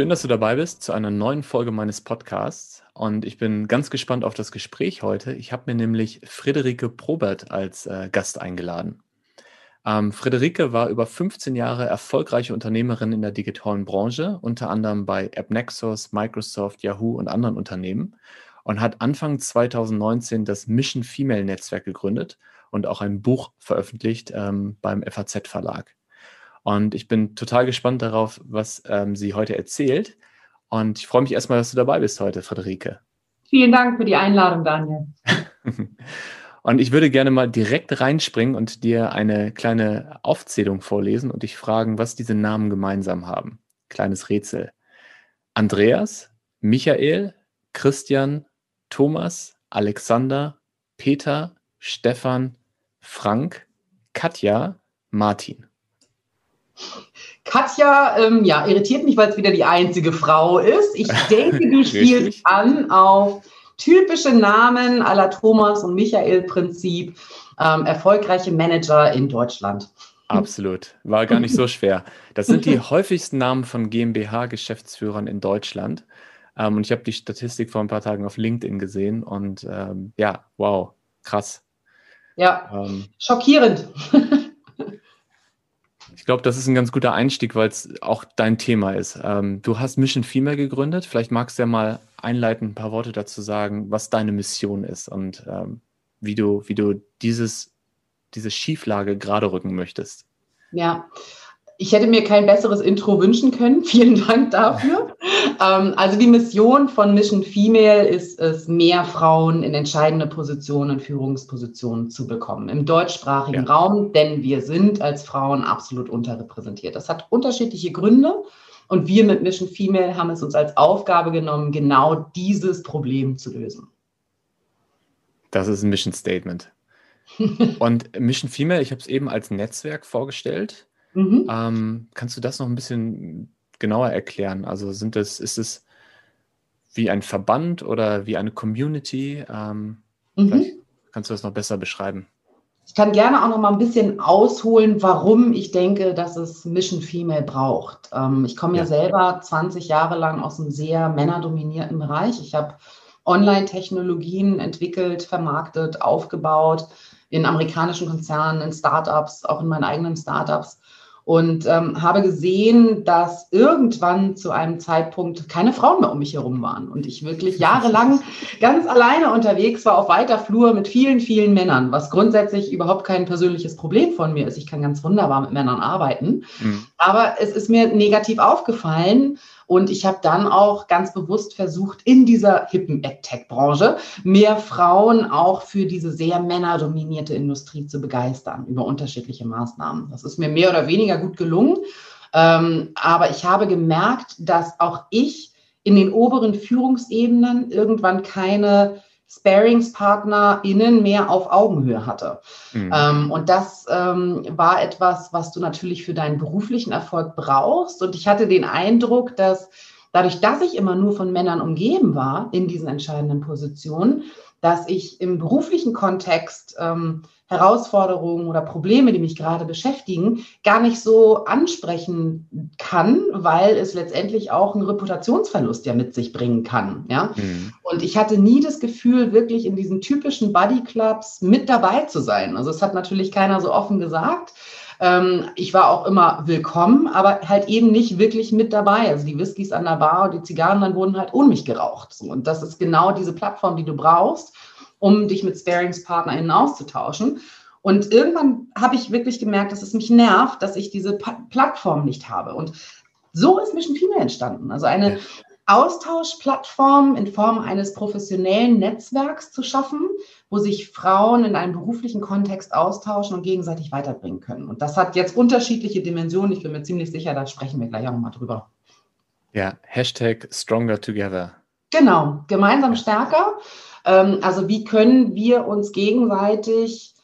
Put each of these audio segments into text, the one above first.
Schön, dass du dabei bist zu einer neuen Folge meines Podcasts. Und ich bin ganz gespannt auf das Gespräch heute. Ich habe mir nämlich Friederike Probert als äh, Gast eingeladen. Ähm, Friederike war über 15 Jahre erfolgreiche Unternehmerin in der digitalen Branche, unter anderem bei AppNexus, Microsoft, Yahoo und anderen Unternehmen und hat Anfang 2019 das Mission Female Netzwerk gegründet und auch ein Buch veröffentlicht ähm, beim FAZ Verlag. Und ich bin total gespannt darauf, was ähm, sie heute erzählt. Und ich freue mich erstmal, dass du dabei bist heute, Friederike. Vielen Dank für die Einladung, Daniel. und ich würde gerne mal direkt reinspringen und dir eine kleine Aufzählung vorlesen und dich fragen, was diese Namen gemeinsam haben. Kleines Rätsel. Andreas, Michael, Christian, Thomas, Alexander, Peter, Stefan, Frank, Katja, Martin. Katja, ähm, ja, irritiert mich, weil es wieder die einzige Frau ist. Ich denke, du spielst an auf typische Namen aller Thomas und Michael Prinzip, ähm, erfolgreiche Manager in Deutschland. Absolut, war gar nicht so schwer. Das sind die häufigsten Namen von GmbH-Geschäftsführern in Deutschland. Ähm, und ich habe die Statistik vor ein paar Tagen auf LinkedIn gesehen und ähm, ja, wow, krass. Ja, ähm, schockierend. Ich glaube, das ist ein ganz guter Einstieg, weil es auch dein Thema ist. Ähm, du hast Mission Female gegründet. Vielleicht magst du ja mal einleitend ein paar Worte dazu sagen, was deine Mission ist und ähm, wie du, wie du dieses, diese Schieflage gerade rücken möchtest. Ja, ich hätte mir kein besseres Intro wünschen können. Vielen Dank dafür. Ähm, also die Mission von Mission Female ist es, mehr Frauen in entscheidende Positionen und Führungspositionen zu bekommen im deutschsprachigen ja. Raum, denn wir sind als Frauen absolut unterrepräsentiert. Das hat unterschiedliche Gründe. Und wir mit Mission Female haben es uns als Aufgabe genommen, genau dieses Problem zu lösen. Das ist ein Mission Statement. und Mission Female, ich habe es eben als Netzwerk vorgestellt. Mhm. Ähm, kannst du das noch ein bisschen genauer erklären? Also sind das, ist es wie ein Verband oder wie eine Community? Ähm, mhm. kannst du das noch besser beschreiben. Ich kann gerne auch noch mal ein bisschen ausholen, warum ich denke, dass es Mission Female braucht. Ähm, ich komme ja. ja selber 20 Jahre lang aus einem sehr männerdominierten Bereich. Ich habe Online-Technologien entwickelt, vermarktet, aufgebaut in amerikanischen Konzernen, in Startups, auch in meinen eigenen Startups und ähm, habe gesehen, dass irgendwann zu einem Zeitpunkt keine Frauen mehr um mich herum waren und ich wirklich jahrelang ganz alleine unterwegs war auf weiter Flur mit vielen, vielen Männern, was grundsätzlich überhaupt kein persönliches Problem von mir ist. Ich kann ganz wunderbar mit Männern arbeiten, mhm. aber es ist mir negativ aufgefallen und ich habe dann auch ganz bewusst versucht, in dieser hippen AdTech-Branche mehr Frauen auch für diese sehr männerdominierte Industrie zu begeistern über unterschiedliche Maßnahmen. Das ist mir mehr oder weniger gut gelungen. Ähm, aber ich habe gemerkt, dass auch ich in den oberen Führungsebenen irgendwann keine SparingspartnerInnen mehr auf Augenhöhe hatte. Mhm. Ähm, und das ähm, war etwas, was du natürlich für deinen beruflichen Erfolg brauchst. Und ich hatte den Eindruck, dass dadurch, dass ich immer nur von Männern umgeben war in diesen entscheidenden Positionen, dass ich im beruflichen Kontext ähm, Herausforderungen oder Probleme, die mich gerade beschäftigen, gar nicht so ansprechen kann, weil es letztendlich auch einen Reputationsverlust ja mit sich bringen kann. Ja? Mhm. Und ich hatte nie das Gefühl, wirklich in diesen typischen Buddy Clubs mit dabei zu sein. Also es hat natürlich keiner so offen gesagt. Ähm, ich war auch immer willkommen, aber halt eben nicht wirklich mit dabei. Also die Whiskys an der Bar und die Zigarren dann wurden halt ohne mich geraucht. Und das ist genau diese Plattform, die du brauchst, um dich mit SparingspartnerInnen auszutauschen. Und irgendwann habe ich wirklich gemerkt, dass es mich nervt, dass ich diese pa Plattform nicht habe. Und so ist Mission Female entstanden. Also eine. Austauschplattform in Form eines professionellen Netzwerks zu schaffen, wo sich Frauen in einem beruflichen Kontext austauschen und gegenseitig weiterbringen können. Und das hat jetzt unterschiedliche Dimensionen. Ich bin mir ziemlich sicher, da sprechen wir gleich auch nochmal drüber. Ja, Hashtag Stronger Together. Genau, gemeinsam stärker. Ähm, also wie können wir uns gegenseitig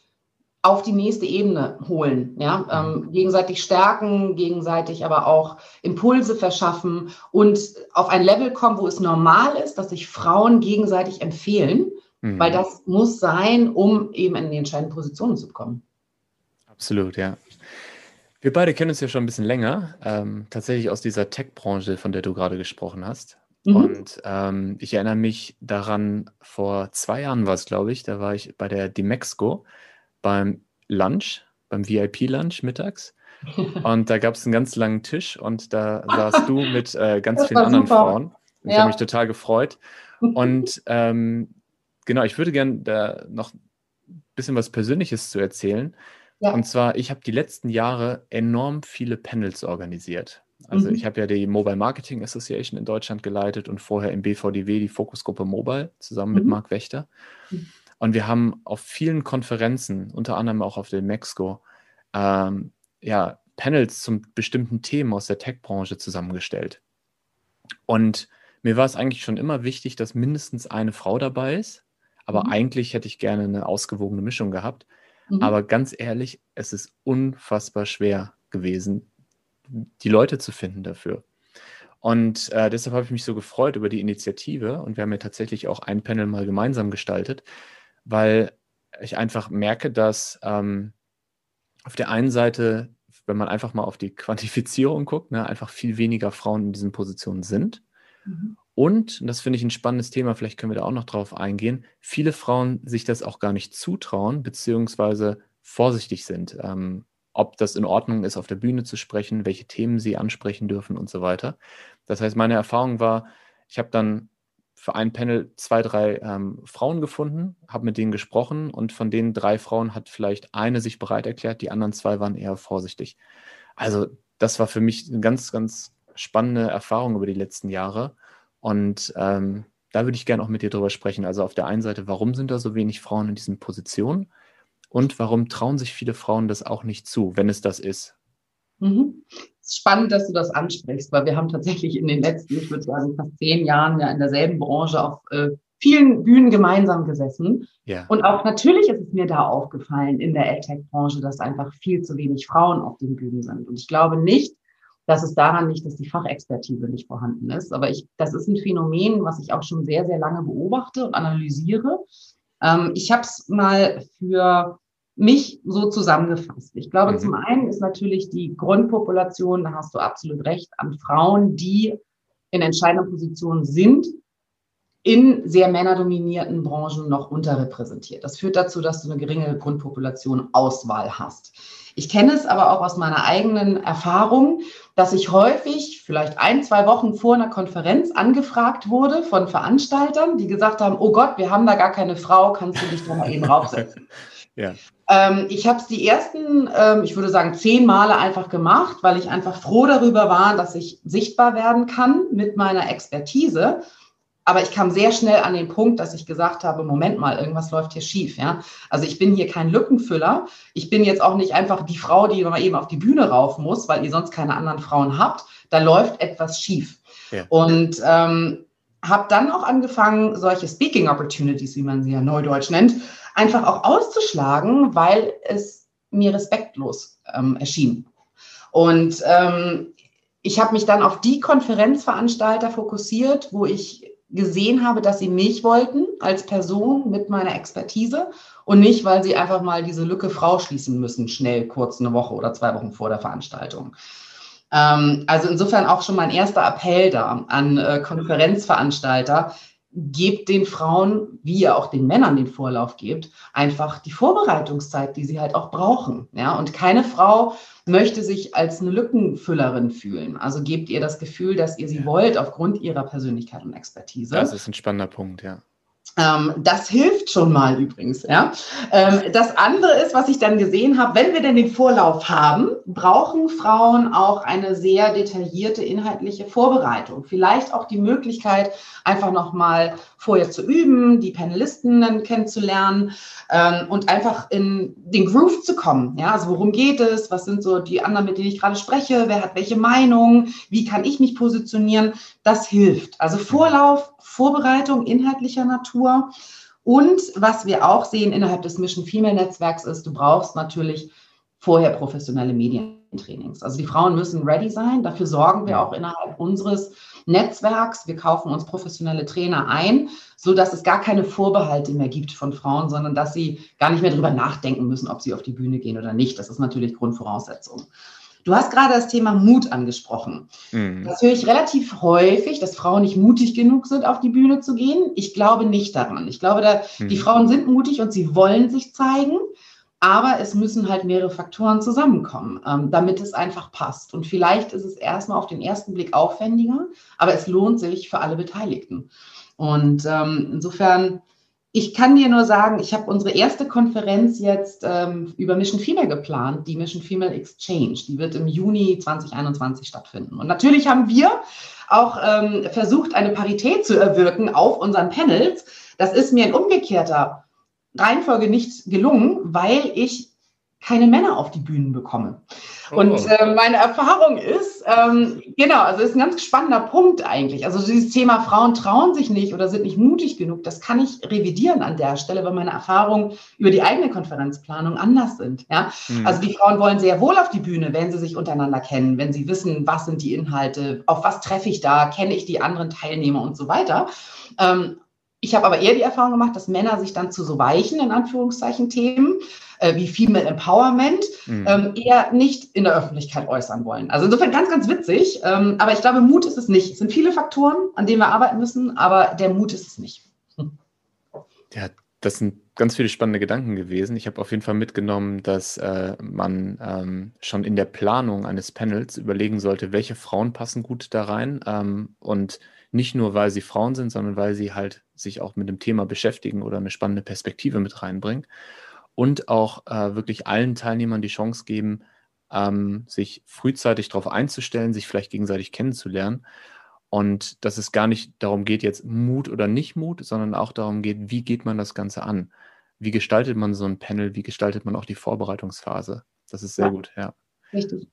auf die nächste Ebene holen, ja, ähm, gegenseitig stärken, gegenseitig aber auch Impulse verschaffen und auf ein Level kommen, wo es normal ist, dass sich Frauen gegenseitig empfehlen, mhm. weil das muss sein, um eben in die entscheidenden Positionen zu kommen. Absolut, ja. Wir beide kennen uns ja schon ein bisschen länger, ähm, tatsächlich aus dieser Tech-Branche, von der du gerade gesprochen hast. Mhm. Und ähm, ich erinnere mich daran, vor zwei Jahren war es, glaube ich, da war ich bei der Dimexco beim Lunch, beim VIP-Lunch mittags. Und da gab es einen ganz langen Tisch und da saßt du mit äh, ganz das vielen anderen super. Frauen. Ja. Ich habe mich total gefreut. Und ähm, genau, ich würde gerne da noch ein bisschen was Persönliches zu erzählen. Ja. Und zwar, ich habe die letzten Jahre enorm viele Panels organisiert. Also mhm. ich habe ja die Mobile Marketing Association in Deutschland geleitet und vorher im BVDW die Fokusgruppe Mobile zusammen mhm. mit Marc Wächter. Mhm. Und wir haben auf vielen Konferenzen, unter anderem auch auf der Mexco, ähm, ja, Panels zum bestimmten Themen aus der Tech-Branche zusammengestellt. Und mir war es eigentlich schon immer wichtig, dass mindestens eine Frau dabei ist. Aber mhm. eigentlich hätte ich gerne eine ausgewogene Mischung gehabt. Mhm. Aber ganz ehrlich, es ist unfassbar schwer gewesen, die Leute zu finden dafür. Und äh, deshalb habe ich mich so gefreut über die Initiative und wir haben ja tatsächlich auch ein Panel mal gemeinsam gestaltet, weil ich einfach merke, dass ähm, auf der einen Seite, wenn man einfach mal auf die Quantifizierung guckt, ne, einfach viel weniger Frauen in diesen Positionen sind. Mhm. Und, und das finde ich ein spannendes Thema, vielleicht können wir da auch noch drauf eingehen, viele Frauen sich das auch gar nicht zutrauen, beziehungsweise vorsichtig sind, ähm, ob das in Ordnung ist, auf der Bühne zu sprechen, welche Themen sie ansprechen dürfen und so weiter. Das heißt, meine Erfahrung war, ich habe dann für ein Panel zwei, drei ähm, Frauen gefunden, habe mit denen gesprochen und von den drei Frauen hat vielleicht eine sich bereit erklärt, die anderen zwei waren eher vorsichtig. Also das war für mich eine ganz, ganz spannende Erfahrung über die letzten Jahre und ähm, da würde ich gerne auch mit dir drüber sprechen. Also auf der einen Seite, warum sind da so wenig Frauen in diesen Positionen? Und warum trauen sich viele Frauen das auch nicht zu, wenn es das ist? Mhm. Es ist spannend, dass du das ansprichst, weil wir haben tatsächlich in den letzten, ich würde sagen, fast zehn Jahren ja in derselben Branche auf äh, vielen Bühnen gemeinsam gesessen. Ja. Und auch natürlich ist es mir da aufgefallen in der AdTech-Branche, dass einfach viel zu wenig Frauen auf den Bühnen sind. Und ich glaube nicht, dass es daran liegt, dass die Fachexpertise nicht vorhanden ist. Aber ich, das ist ein Phänomen, was ich auch schon sehr, sehr lange beobachte und analysiere. Ähm, ich habe es mal für mich so zusammengefasst. Ich glaube, mhm. zum einen ist natürlich die Grundpopulation, da hast du absolut recht, an Frauen, die in entscheidenden Positionen sind, in sehr männerdominierten Branchen noch unterrepräsentiert. Das führt dazu, dass du eine geringe Grundpopulation Auswahl hast. Ich kenne es aber auch aus meiner eigenen Erfahrung, dass ich häufig, vielleicht ein, zwei Wochen vor einer Konferenz angefragt wurde von Veranstaltern, die gesagt haben, oh Gott, wir haben da gar keine Frau, kannst du dich da mal eben raufsetzen? ja. ähm, ich habe es die ersten, ähm, ich würde sagen, zehn Male einfach gemacht, weil ich einfach froh darüber war, dass ich sichtbar werden kann mit meiner Expertise. Aber ich kam sehr schnell an den Punkt, dass ich gesagt habe, Moment mal, irgendwas läuft hier schief. Ja? Also ich bin hier kein Lückenfüller. Ich bin jetzt auch nicht einfach die Frau, die mal eben auf die Bühne rauf muss, weil ihr sonst keine anderen Frauen habt. Da läuft etwas schief. Ja. Und ähm, habe dann auch angefangen, solche Speaking Opportunities, wie man sie ja neudeutsch nennt, einfach auch auszuschlagen, weil es mir respektlos ähm, erschien. Und ähm, ich habe mich dann auf die Konferenzveranstalter fokussiert, wo ich gesehen habe, dass sie mich wollten als Person mit meiner Expertise und nicht, weil sie einfach mal diese Lücke Frau schließen müssen, schnell, kurz eine Woche oder zwei Wochen vor der Veranstaltung. Ähm, also insofern auch schon mein erster Appell da an äh, Konferenzveranstalter, gebt den Frauen, wie ihr auch den Männern den Vorlauf gebt, einfach die Vorbereitungszeit, die sie halt auch brauchen. Ja, und keine Frau möchte sich als eine Lückenfüllerin fühlen. Also gebt ihr das Gefühl, dass ihr sie ja. wollt aufgrund ihrer Persönlichkeit und Expertise. Das ist ein spannender Punkt, ja. Ähm, das hilft schon mal übrigens. Ja? Ähm, das andere ist, was ich dann gesehen habe, wenn wir denn den Vorlauf haben, brauchen Frauen auch eine sehr detaillierte inhaltliche Vorbereitung. Vielleicht auch die Möglichkeit, einfach nochmal vorher zu üben, die Panelisten dann kennenzulernen ähm, und einfach in den Groove zu kommen. Ja, also worum geht es? Was sind so die anderen, mit denen ich gerade spreche? Wer hat welche Meinung? Wie kann ich mich positionieren? Das hilft. Also Vorlauf, Vorbereitung inhaltlicher Natur. Und was wir auch sehen innerhalb des Mission Female Netzwerks ist, du brauchst natürlich vorher professionelle Medientrainings. Also die Frauen müssen ready sein. Dafür sorgen wir auch innerhalb unseres Netzwerks. Wir kaufen uns professionelle Trainer ein, so dass es gar keine Vorbehalte mehr gibt von Frauen, sondern dass sie gar nicht mehr darüber nachdenken müssen, ob sie auf die Bühne gehen oder nicht. Das ist natürlich Grundvoraussetzung. Du hast gerade das Thema Mut angesprochen. Mhm. Das höre ich relativ häufig, dass Frauen nicht mutig genug sind, auf die Bühne zu gehen. Ich glaube nicht daran. Ich glaube, da, mhm. die Frauen sind mutig und sie wollen sich zeigen. Aber es müssen halt mehrere Faktoren zusammenkommen, ähm, damit es einfach passt. Und vielleicht ist es erstmal auf den ersten Blick aufwendiger, aber es lohnt sich für alle Beteiligten. Und ähm, insofern, ich kann dir nur sagen, ich habe unsere erste Konferenz jetzt ähm, über Mission Female geplant, die Mission Female Exchange. Die wird im Juni 2021 stattfinden. Und natürlich haben wir auch ähm, versucht, eine Parität zu erwirken auf unseren Panels. Das ist mir in umgekehrter Reihenfolge nicht gelungen, weil ich keine Männer auf die Bühnen bekomme. Oh. Und äh, meine Erfahrung ist, ähm, genau, also ist ein ganz spannender Punkt eigentlich. Also dieses Thema Frauen trauen sich nicht oder sind nicht mutig genug, das kann ich revidieren an der Stelle, weil meine Erfahrungen über die eigene Konferenzplanung anders sind. Ja? Mhm. Also die Frauen wollen sehr wohl auf die Bühne, wenn sie sich untereinander kennen, wenn sie wissen, was sind die Inhalte, auf was treffe ich da, kenne ich die anderen Teilnehmer und so weiter. Ähm, ich habe aber eher die Erfahrung gemacht, dass Männer sich dann zu so weichen, in Anführungszeichen, Themen äh, wie Female Empowerment mhm. ähm, eher nicht in der Öffentlichkeit äußern wollen. Also insofern ganz, ganz witzig. Ähm, aber ich glaube, Mut ist es nicht. Es sind viele Faktoren, an denen wir arbeiten müssen, aber der Mut ist es nicht. Hm. Ja, das sind ganz viele spannende Gedanken gewesen. Ich habe auf jeden Fall mitgenommen, dass äh, man ähm, schon in der Planung eines Panels überlegen sollte, welche Frauen passen gut da rein ähm, und nicht nur, weil sie Frauen sind, sondern weil sie halt sich auch mit dem Thema beschäftigen oder eine spannende Perspektive mit reinbringen. Und auch äh, wirklich allen Teilnehmern die Chance geben, ähm, sich frühzeitig darauf einzustellen, sich vielleicht gegenseitig kennenzulernen. Und dass es gar nicht darum geht, jetzt Mut oder nicht Mut, sondern auch darum geht, wie geht man das Ganze an? Wie gestaltet man so ein Panel? Wie gestaltet man auch die Vorbereitungsphase? Das ist sehr ja. gut, ja. Richtig.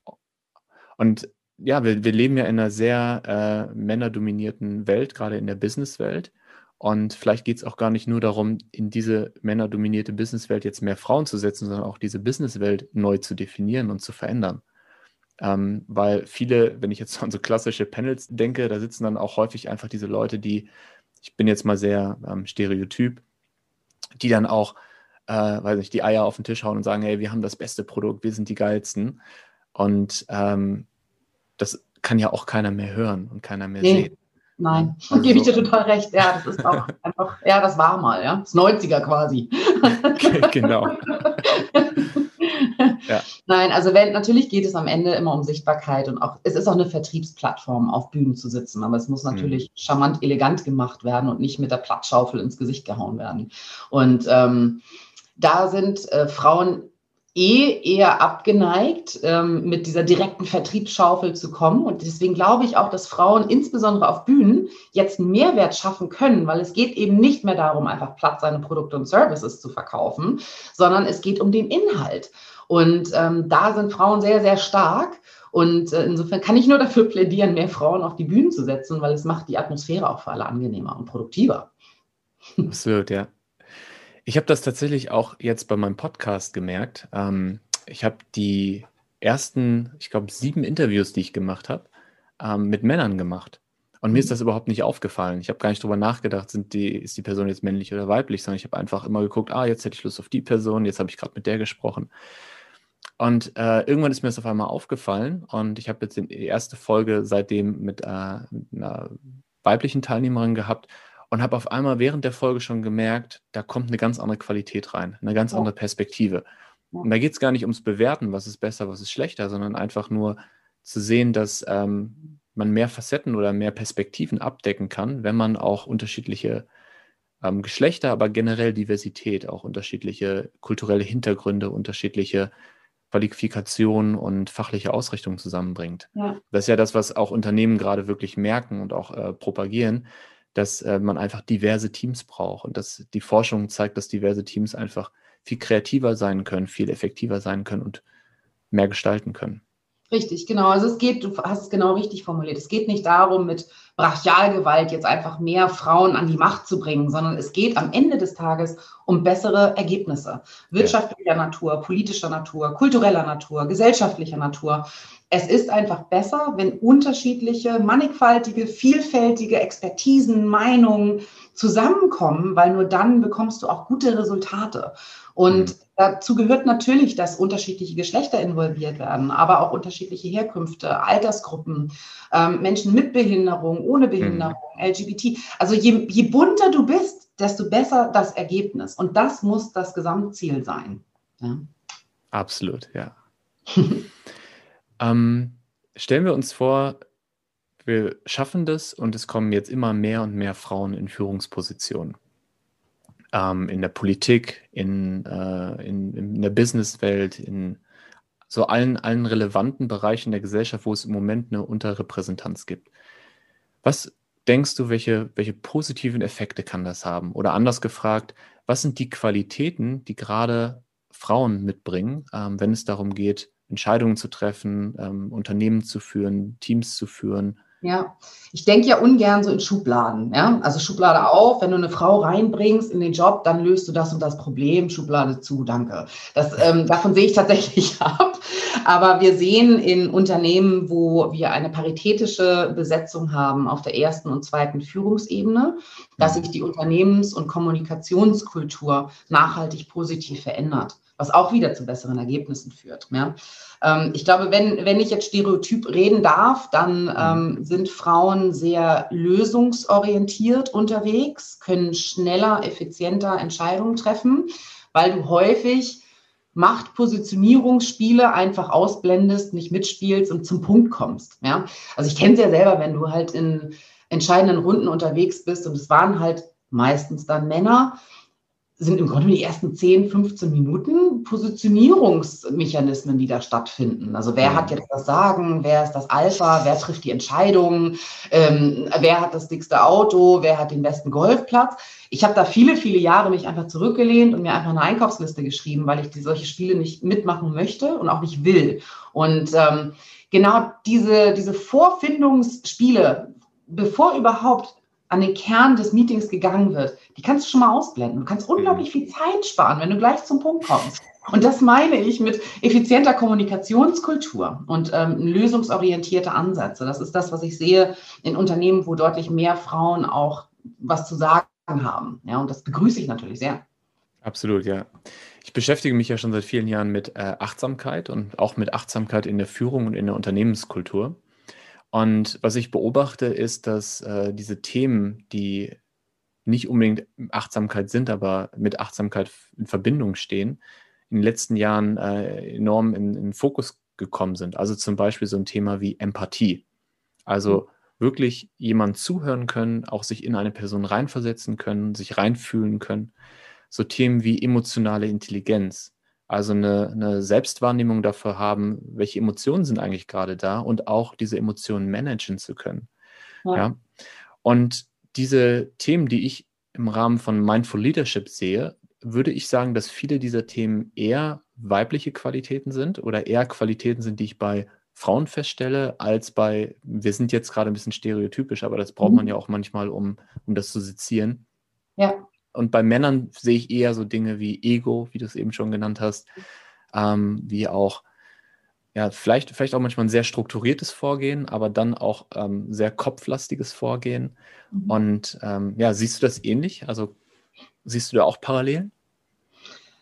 Und ja, wir, wir leben ja in einer sehr äh, männerdominierten Welt, gerade in der Businesswelt. Und vielleicht geht es auch gar nicht nur darum, in diese männerdominierte Businesswelt jetzt mehr Frauen zu setzen, sondern auch diese Businesswelt neu zu definieren und zu verändern. Ähm, weil viele, wenn ich jetzt an so klassische Panels denke, da sitzen dann auch häufig einfach diese Leute, die, ich bin jetzt mal sehr ähm, stereotyp, die dann auch, äh, weiß nicht, die Eier auf den Tisch hauen und sagen, hey, wir haben das beste Produkt, wir sind die geilsten. Und ähm, das kann ja auch keiner mehr hören und keiner mehr nee. sehen. Nein, also gebe ich dir total recht. Ja, das ist auch einfach, ja, das war mal, ja. Das 90er quasi. genau. ja. Nein, also wenn, natürlich geht es am Ende immer um Sichtbarkeit und auch, es ist auch eine Vertriebsplattform, auf Bühnen zu sitzen, aber es muss natürlich mhm. charmant elegant gemacht werden und nicht mit der Plattschaufel ins Gesicht gehauen werden. Und ähm, da sind äh, Frauen eh eher abgeneigt, ähm, mit dieser direkten Vertriebsschaufel zu kommen. Und deswegen glaube ich auch, dass Frauen insbesondere auf Bühnen jetzt einen Mehrwert schaffen können, weil es geht eben nicht mehr darum, einfach platt seine Produkte und Services zu verkaufen, sondern es geht um den Inhalt. Und ähm, da sind Frauen sehr, sehr stark. Und äh, insofern kann ich nur dafür plädieren, mehr Frauen auf die Bühnen zu setzen, weil es macht die Atmosphäre auch für alle angenehmer und produktiver. Absolut, ja. Ich habe das tatsächlich auch jetzt bei meinem Podcast gemerkt. Ähm, ich habe die ersten, ich glaube, sieben Interviews, die ich gemacht habe, ähm, mit Männern gemacht. Und mir ist mhm. das überhaupt nicht aufgefallen. Ich habe gar nicht drüber nachgedacht, sind die, ist die Person jetzt männlich oder weiblich, sondern ich habe einfach immer geguckt, ah, jetzt hätte ich Lust auf die Person, jetzt habe ich gerade mit der gesprochen. Und äh, irgendwann ist mir das auf einmal aufgefallen und ich habe jetzt die erste Folge seitdem mit, äh, mit einer weiblichen Teilnehmerin gehabt und habe auf einmal während der Folge schon gemerkt, da kommt eine ganz andere Qualität rein, eine ganz andere Perspektive. Und da geht es gar nicht ums Bewerten, was ist besser, was ist schlechter, sondern einfach nur zu sehen, dass ähm, man mehr Facetten oder mehr Perspektiven abdecken kann, wenn man auch unterschiedliche ähm, Geschlechter, aber generell Diversität, auch unterschiedliche kulturelle Hintergründe, unterschiedliche Qualifikationen und fachliche Ausrichtungen zusammenbringt. Ja. Das ist ja das, was auch Unternehmen gerade wirklich merken und auch äh, propagieren, dass äh, man einfach diverse Teams braucht und dass die Forschung zeigt, dass diverse Teams einfach viel kreativer sein können, viel effektiver sein können und mehr gestalten können. Richtig, genau. Also es geht, du hast es genau richtig formuliert. Es geht nicht darum, mit Brachialgewalt jetzt einfach mehr Frauen an die Macht zu bringen, sondern es geht am Ende des Tages um bessere Ergebnisse. Wirtschaftlicher. Natur, politischer Natur, kultureller Natur, gesellschaftlicher Natur. Es ist einfach besser, wenn unterschiedliche, mannigfaltige, vielfältige Expertisen, Meinungen zusammenkommen, weil nur dann bekommst du auch gute Resultate. Und mhm. Dazu gehört natürlich, dass unterschiedliche Geschlechter involviert werden, aber auch unterschiedliche Herkünfte, Altersgruppen, ähm, Menschen mit Behinderung, ohne Behinderung, mhm. LGBT. Also je, je bunter du bist, desto besser das Ergebnis. Und das muss das Gesamtziel sein. Ja. Absolut, ja. ähm, stellen wir uns vor, wir schaffen das und es kommen jetzt immer mehr und mehr Frauen in Führungspositionen. Ähm, in der Politik, in, äh, in, in der Businesswelt, in so allen, allen relevanten Bereichen der Gesellschaft, wo es im Moment eine Unterrepräsentanz gibt. Was denkst du, welche, welche positiven Effekte kann das haben? Oder anders gefragt, was sind die Qualitäten, die gerade Frauen mitbringen, ähm, wenn es darum geht, Entscheidungen zu treffen, ähm, Unternehmen zu führen, Teams zu führen? Ja, ich denke ja ungern so in Schubladen. Ja? Also Schublade auf, wenn du eine Frau reinbringst in den Job, dann löst du das und das Problem. Schublade zu, danke. Das, ähm, davon sehe ich tatsächlich ab. Aber wir sehen in Unternehmen, wo wir eine paritätische Besetzung haben auf der ersten und zweiten Führungsebene, dass sich die Unternehmens- und Kommunikationskultur nachhaltig positiv verändert was auch wieder zu besseren Ergebnissen führt. Ja. Ähm, ich glaube, wenn, wenn ich jetzt stereotyp reden darf, dann ähm, sind Frauen sehr lösungsorientiert unterwegs, können schneller, effizienter Entscheidungen treffen, weil du häufig Machtpositionierungsspiele einfach ausblendest, nicht mitspielst und zum Punkt kommst. Ja? Also ich kenne es ja selber, wenn du halt in entscheidenden Runden unterwegs bist und es waren halt meistens dann Männer, sind im Grunde die ersten 10, 15 Minuten Positionierungsmechanismen, die da stattfinden. Also wer hat jetzt das Sagen, wer ist das Alpha, wer trifft die Entscheidungen, ähm, wer hat das dickste Auto, wer hat den besten Golfplatz. Ich habe da viele, viele Jahre mich einfach zurückgelehnt und mir einfach eine Einkaufsliste geschrieben, weil ich die, solche Spiele nicht mitmachen möchte und auch nicht will. Und ähm, genau diese, diese Vorfindungsspiele, bevor überhaupt an den Kern des Meetings gegangen wird, die kannst du schon mal ausblenden. Du kannst unglaublich viel Zeit sparen, wenn du gleich zum Punkt kommst. Und das meine ich mit effizienter Kommunikationskultur und ähm, lösungsorientierte Ansätze. Das ist das, was ich sehe in Unternehmen, wo deutlich mehr Frauen auch was zu sagen haben. Ja, und das begrüße ich natürlich sehr. Absolut, ja. Ich beschäftige mich ja schon seit vielen Jahren mit äh, Achtsamkeit und auch mit Achtsamkeit in der Führung und in der Unternehmenskultur. Und was ich beobachte, ist, dass äh, diese Themen, die nicht unbedingt Achtsamkeit sind, aber mit Achtsamkeit in Verbindung stehen, in den letzten Jahren äh, enorm in, in Fokus gekommen sind. Also zum Beispiel so ein Thema wie Empathie. Also mhm. wirklich jemand zuhören können, auch sich in eine Person reinversetzen können, sich reinfühlen können. So Themen wie emotionale Intelligenz. Also eine, eine Selbstwahrnehmung dafür haben, welche Emotionen sind eigentlich gerade da und auch diese Emotionen managen zu können. Ja. ja. Und diese Themen, die ich im Rahmen von Mindful Leadership sehe, würde ich sagen, dass viele dieser Themen eher weibliche Qualitäten sind oder eher Qualitäten sind, die ich bei Frauen feststelle, als bei, wir sind jetzt gerade ein bisschen stereotypisch, aber das braucht mhm. man ja auch manchmal, um, um das zu sezieren. Ja. Und bei Männern sehe ich eher so Dinge wie Ego, wie du es eben schon genannt hast, ähm, wie auch, ja, vielleicht, vielleicht auch manchmal ein sehr strukturiertes Vorgehen, aber dann auch ähm, sehr kopflastiges Vorgehen. Mhm. Und ähm, ja, siehst du das ähnlich? Also siehst du da auch Parallelen?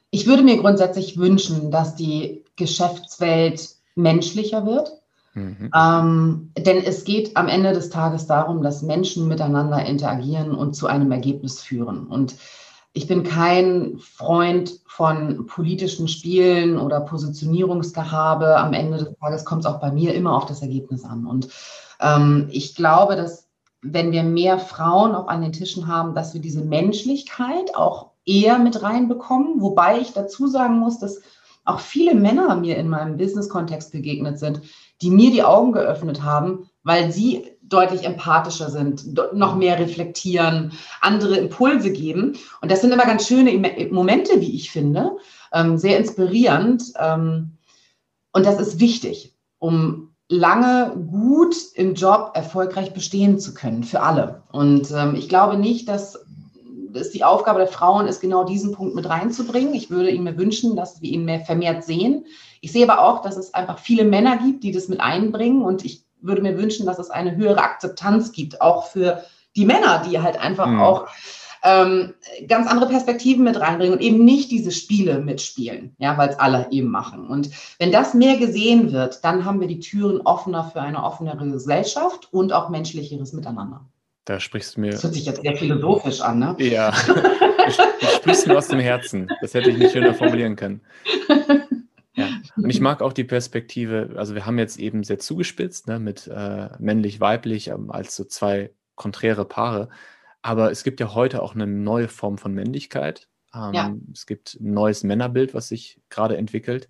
Ich würde mir grundsätzlich wünschen, dass die Geschäftswelt menschlicher wird. Mhm. Ähm, denn es geht am Ende des Tages darum, dass Menschen miteinander interagieren und zu einem Ergebnis führen. Und ich bin kein Freund von politischen Spielen oder Positionierungsgehabe. Am Ende des Tages kommt es auch bei mir immer auf das Ergebnis an. Und ähm, ich glaube, dass wenn wir mehr Frauen auch an den Tischen haben, dass wir diese Menschlichkeit auch eher mit reinbekommen. Wobei ich dazu sagen muss, dass auch viele Männer mir in meinem Business-Kontext begegnet sind, die mir die Augen geöffnet haben, weil sie deutlich empathischer sind, noch mehr reflektieren, andere Impulse geben. Und das sind immer ganz schöne Momente, wie ich finde, ähm, sehr inspirierend. Ähm, und das ist wichtig, um lange gut im Job erfolgreich bestehen zu können, für alle. Und ähm, ich glaube nicht, dass es die Aufgabe der Frauen ist, genau diesen Punkt mit reinzubringen. Ich würde ihnen mir wünschen, dass wir ihn mehr vermehrt sehen. Ich sehe aber auch, dass es einfach viele Männer gibt, die das mit einbringen und ich würde mir wünschen, dass es eine höhere Akzeptanz gibt, auch für die Männer, die halt einfach mhm. auch ähm, ganz andere Perspektiven mit reinbringen und eben nicht diese Spiele mitspielen, ja, weil es alle eben machen. Und wenn das mehr gesehen wird, dann haben wir die Türen offener für eine offenere Gesellschaft und auch menschlicheres Miteinander. Da sprichst du mir. Das hört sich jetzt sehr philosophisch an, ne? Ja. Du sprichst mir aus dem Herzen. Das hätte ich nicht schöner formulieren können. Ja. Und ich mag auch die Perspektive, also wir haben jetzt eben sehr zugespitzt, ne, mit äh, männlich-weiblich ähm, als so zwei konträre Paare. Aber es gibt ja heute auch eine neue Form von Männlichkeit. Ähm, ja. Es gibt ein neues Männerbild, was sich gerade entwickelt.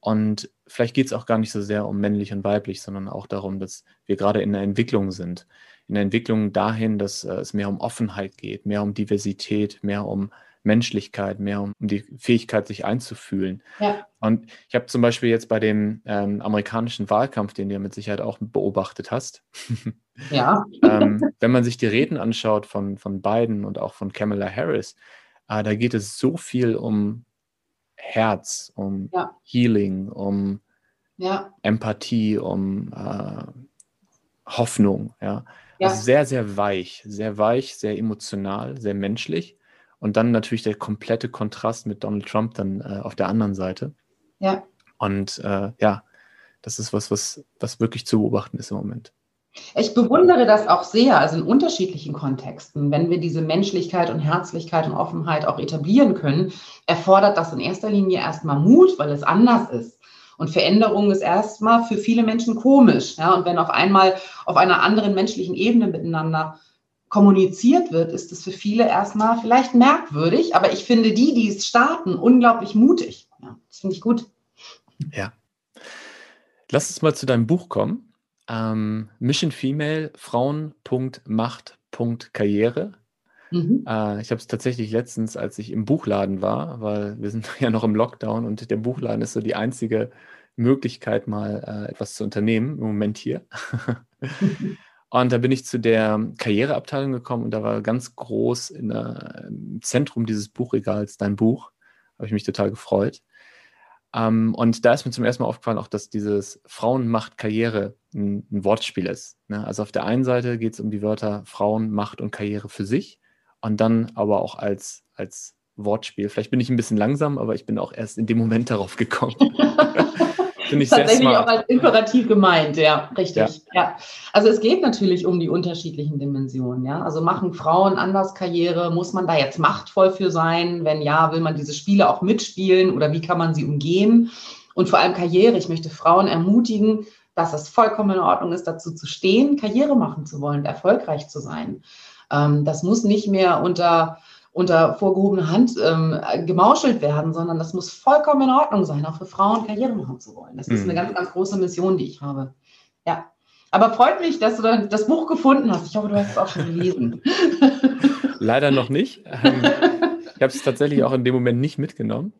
Und vielleicht geht es auch gar nicht so sehr um männlich und weiblich, sondern auch darum, dass wir gerade in der Entwicklung sind. In der Entwicklung dahin, dass äh, es mehr um Offenheit geht, mehr um Diversität, mehr um Menschlichkeit, mehr um die Fähigkeit, sich einzufühlen. Ja. Und ich habe zum Beispiel jetzt bei dem ähm, amerikanischen Wahlkampf, den du ja mit Sicherheit auch beobachtet hast, ja. ähm, wenn man sich die Reden anschaut von, von Biden und auch von Kamala Harris, äh, da geht es so viel um Herz, um ja. Healing, um. Empathie, um äh, Hoffnung. Ja. Ja. Also sehr, sehr weich, sehr weich, sehr emotional, sehr menschlich. Und dann natürlich der komplette Kontrast mit Donald Trump dann äh, auf der anderen Seite. Ja. Und äh, ja, das ist was, was, was wirklich zu beobachten ist im Moment. Ich bewundere das auch sehr, also in unterschiedlichen Kontexten. Wenn wir diese Menschlichkeit und Herzlichkeit und Offenheit auch etablieren können, erfordert das in erster Linie erstmal Mut, weil es anders ist. Und Veränderung ist erstmal für viele Menschen komisch. Ja? Und wenn auf einmal auf einer anderen menschlichen Ebene miteinander kommuniziert wird, ist es für viele erstmal vielleicht merkwürdig, aber ich finde die, die es starten, unglaublich mutig. Ja, das finde ich gut. Ja. Lass uns mal zu deinem Buch kommen. Ähm, Mission Female, Frauen.macht.karriere. Mhm. Äh, ich habe es tatsächlich letztens, als ich im Buchladen war, weil wir sind ja noch im Lockdown und der Buchladen ist so die einzige Möglichkeit, mal äh, etwas zu unternehmen im Moment hier. Und da bin ich zu der Karriereabteilung gekommen und da war ganz groß der, im Zentrum dieses Buchregals dein Buch. Habe ich mich total gefreut. Ähm, und da ist mir zum ersten Mal aufgefallen, auch dass dieses Frauen macht Karriere ein, ein Wortspiel ist. Ne? Also auf der einen Seite geht es um die Wörter Frauen, Macht und Karriere für sich und dann aber auch als, als Wortspiel. Vielleicht bin ich ein bisschen langsam, aber ich bin auch erst in dem Moment darauf gekommen. Finde ich Tatsächlich sehr smart. auch als Imperativ gemeint, ja, richtig. Ja. ja. Also es geht natürlich um die unterschiedlichen Dimensionen, ja. Also machen Frauen anders Karriere? Muss man da jetzt machtvoll für sein? Wenn ja, will man diese Spiele auch mitspielen oder wie kann man sie umgehen? Und vor allem Karriere. Ich möchte Frauen ermutigen, dass es vollkommen in Ordnung ist, dazu zu stehen, Karriere machen zu wollen, erfolgreich zu sein. Ähm, das muss nicht mehr unter unter vorgehobener Hand ähm, gemauschelt werden, sondern das muss vollkommen in Ordnung sein, auch für Frauen Karriere machen zu wollen. Das ist mhm. eine ganz, ganz große Mission, die ich habe. Ja. Aber freut mich, dass du dann das Buch gefunden hast. Ich hoffe, du hast es auch schon gelesen. Leider noch nicht. Ähm, ich habe es tatsächlich auch in dem Moment nicht mitgenommen.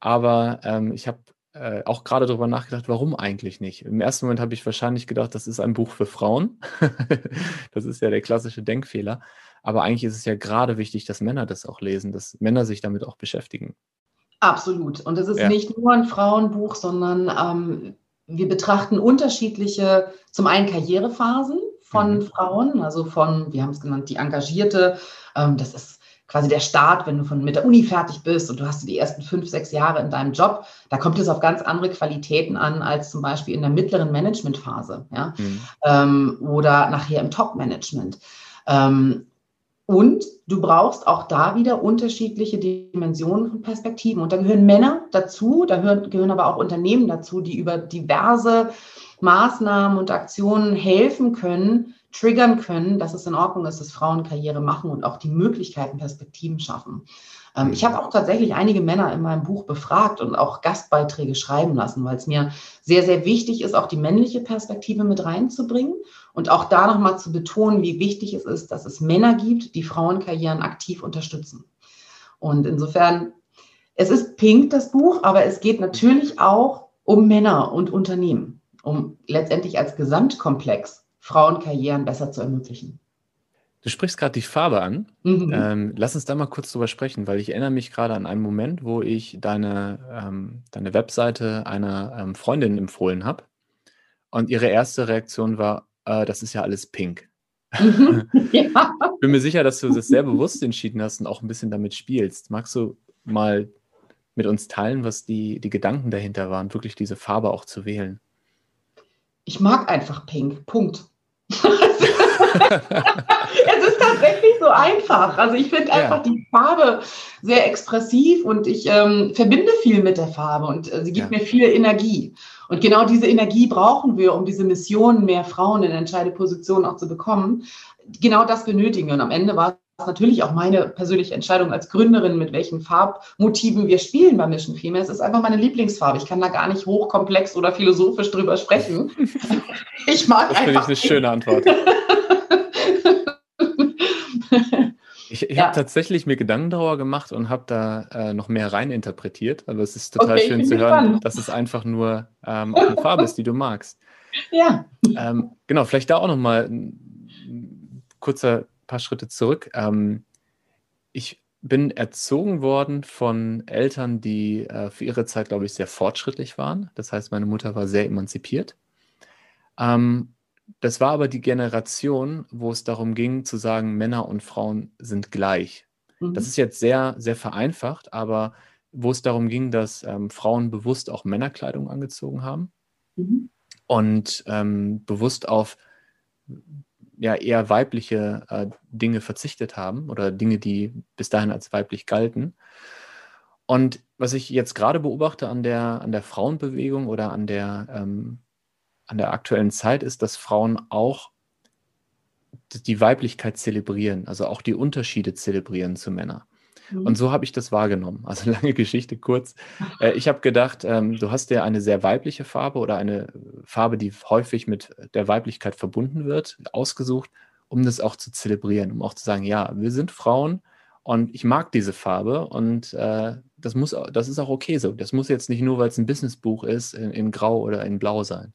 Aber ähm, ich habe äh, auch gerade darüber nachgedacht, warum eigentlich nicht. Im ersten Moment habe ich wahrscheinlich gedacht, das ist ein Buch für Frauen. das ist ja der klassische Denkfehler. Aber eigentlich ist es ja gerade wichtig, dass Männer das auch lesen, dass Männer sich damit auch beschäftigen. Absolut. Und es ist ja. nicht nur ein Frauenbuch, sondern ähm, wir betrachten unterschiedliche, zum einen Karrierephasen von mhm. Frauen, also von, wir haben es genannt, die Engagierte. Ähm, das ist quasi der Start, wenn du von, mit der Uni fertig bist und du hast die ersten fünf, sechs Jahre in deinem Job. Da kommt es auf ganz andere Qualitäten an als zum Beispiel in der mittleren Managementphase ja? Mhm. Ähm, oder nachher im Top-Management. Ähm, und du brauchst auch da wieder unterschiedliche Dimensionen und Perspektiven. Und da gehören Männer dazu, da gehören, gehören aber auch Unternehmen dazu, die über diverse Maßnahmen und Aktionen helfen können, triggern können, dass es in Ordnung ist, dass Frauen Karriere machen und auch die Möglichkeiten, Perspektiven schaffen. Ähm, ich habe auch tatsächlich einige Männer in meinem Buch befragt und auch Gastbeiträge schreiben lassen, weil es mir sehr, sehr wichtig ist, auch die männliche Perspektive mit reinzubringen und auch da nochmal zu betonen, wie wichtig es ist, dass es Männer gibt, die Frauenkarrieren aktiv unterstützen. Und insofern, es ist pink, das Buch, aber es geht natürlich auch um Männer und Unternehmen, um letztendlich als Gesamtkomplex Frauenkarrieren besser zu ermöglichen. Du sprichst gerade die Farbe an. Mhm. Ähm, lass uns da mal kurz drüber sprechen, weil ich erinnere mich gerade an einen Moment, wo ich deine, ähm, deine Webseite einer ähm, Freundin empfohlen habe. Und ihre erste Reaktion war, äh, das ist ja alles pink. Mhm. ja. Bin mir sicher, dass du das sehr bewusst entschieden hast und auch ein bisschen damit spielst. Magst du mal mit uns teilen, was die, die Gedanken dahinter waren, wirklich diese Farbe auch zu wählen? Ich mag einfach Pink. Punkt. es ist tatsächlich so einfach. Also ich finde einfach ja. die Farbe sehr expressiv und ich ähm, verbinde viel mit der Farbe und äh, sie gibt ja. mir viel Energie. Und genau diese Energie brauchen wir, um diese Mission, mehr Frauen in entscheidende Positionen auch zu bekommen. Genau das benötigen wir. Und am Ende war es natürlich auch meine persönliche Entscheidung als Gründerin, mit welchen Farbmotiven wir spielen bei Mission Female. Es ist einfach meine Lieblingsfarbe. Ich kann da gar nicht hochkomplex oder philosophisch drüber sprechen. Ich mag das einfach. Das finde ich eine schöne Antwort. Ich, ich ja. habe tatsächlich mir Gedanken darüber gemacht und habe da äh, noch mehr rein interpretiert. Aber es ist total okay, schön zu hören, spannend. dass es einfach nur ähm, auch eine Farbe ist, die du magst. Ja. Ähm, genau, vielleicht da auch noch mal ein kurzer paar Schritte zurück. Ähm, ich bin erzogen worden von Eltern, die äh, für ihre Zeit, glaube ich, sehr fortschrittlich waren. Das heißt, meine Mutter war sehr emanzipiert. Ähm, das war aber die Generation, wo es darum ging zu sagen, Männer und Frauen sind gleich. Mhm. Das ist jetzt sehr, sehr vereinfacht, aber wo es darum ging, dass ähm, Frauen bewusst auch Männerkleidung angezogen haben mhm. und ähm, bewusst auf ja, eher weibliche äh, Dinge verzichtet haben oder Dinge, die bis dahin als weiblich galten. Und was ich jetzt gerade beobachte an der, an der Frauenbewegung oder an der ähm, an der aktuellen Zeit ist, dass Frauen auch die Weiblichkeit zelebrieren, also auch die Unterschiede zelebrieren zu Männern. Und so habe ich das wahrgenommen. Also lange Geschichte kurz. Äh, ich habe gedacht, ähm, du hast ja eine sehr weibliche Farbe oder eine Farbe, die häufig mit der Weiblichkeit verbunden wird, ausgesucht, um das auch zu zelebrieren, um auch zu sagen, ja, wir sind Frauen und ich mag diese Farbe und äh, das muss, das ist auch okay so. Das muss jetzt nicht nur, weil es ein Businessbuch ist, in, in Grau oder in Blau sein.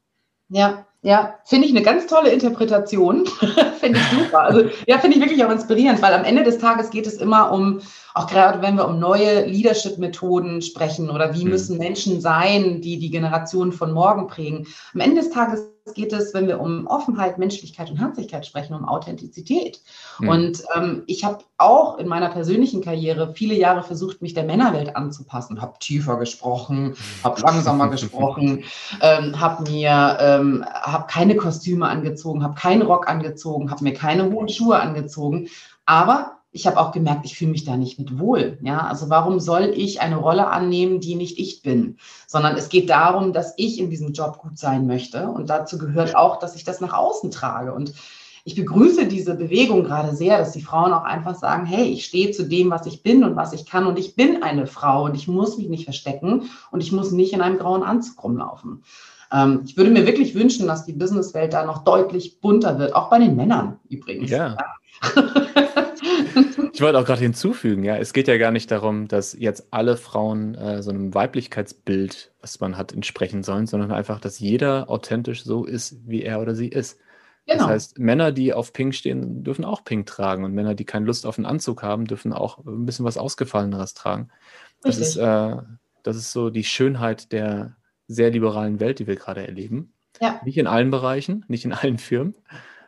Ja, ja, finde ich eine ganz tolle Interpretation. finde ich super. Also, ja, finde ich wirklich auch inspirierend, weil am Ende des Tages geht es immer um, auch gerade wenn wir um neue Leadership-Methoden sprechen oder wie mhm. müssen Menschen sein, die die Generation von morgen prägen. Am Ende des Tages geht es, wenn wir um Offenheit, Menschlichkeit und Herzlichkeit sprechen, um Authentizität. Mhm. Und ähm, ich habe auch in meiner persönlichen Karriere viele Jahre versucht, mich der Männerwelt anzupassen, habe tiefer gesprochen, habe langsamer gesprochen, ähm, habe mir ähm, hab keine Kostüme angezogen, habe keinen Rock angezogen, habe mir keine hohen Schuhe angezogen. Aber ich habe auch gemerkt, ich fühle mich da nicht mit wohl. Ja, also warum soll ich eine Rolle annehmen, die nicht ich bin? Sondern es geht darum, dass ich in diesem Job gut sein möchte. Und dazu gehört auch, dass ich das nach außen trage. Und ich begrüße diese Bewegung gerade sehr, dass die Frauen auch einfach sagen, hey, ich stehe zu dem, was ich bin und was ich kann. Und ich bin eine Frau und ich muss mich nicht verstecken und ich muss nicht in einem grauen Anzug rumlaufen. Ähm, ich würde mir wirklich wünschen, dass die Businesswelt da noch deutlich bunter wird, auch bei den Männern übrigens. Ja. ich wollte auch gerade hinzufügen, ja, es geht ja gar nicht darum, dass jetzt alle Frauen äh, so einem Weiblichkeitsbild, was man hat, entsprechen sollen, sondern einfach, dass jeder authentisch so ist, wie er oder sie ist. Genau. Das heißt, Männer, die auf Pink stehen, dürfen auch Pink tragen und Männer, die keine Lust auf einen Anzug haben, dürfen auch ein bisschen was Ausgefalleneres tragen. Das ist, äh, das ist so die Schönheit der sehr liberalen Welt, die wir gerade erleben. Ja. Nicht in allen Bereichen, nicht in allen Firmen,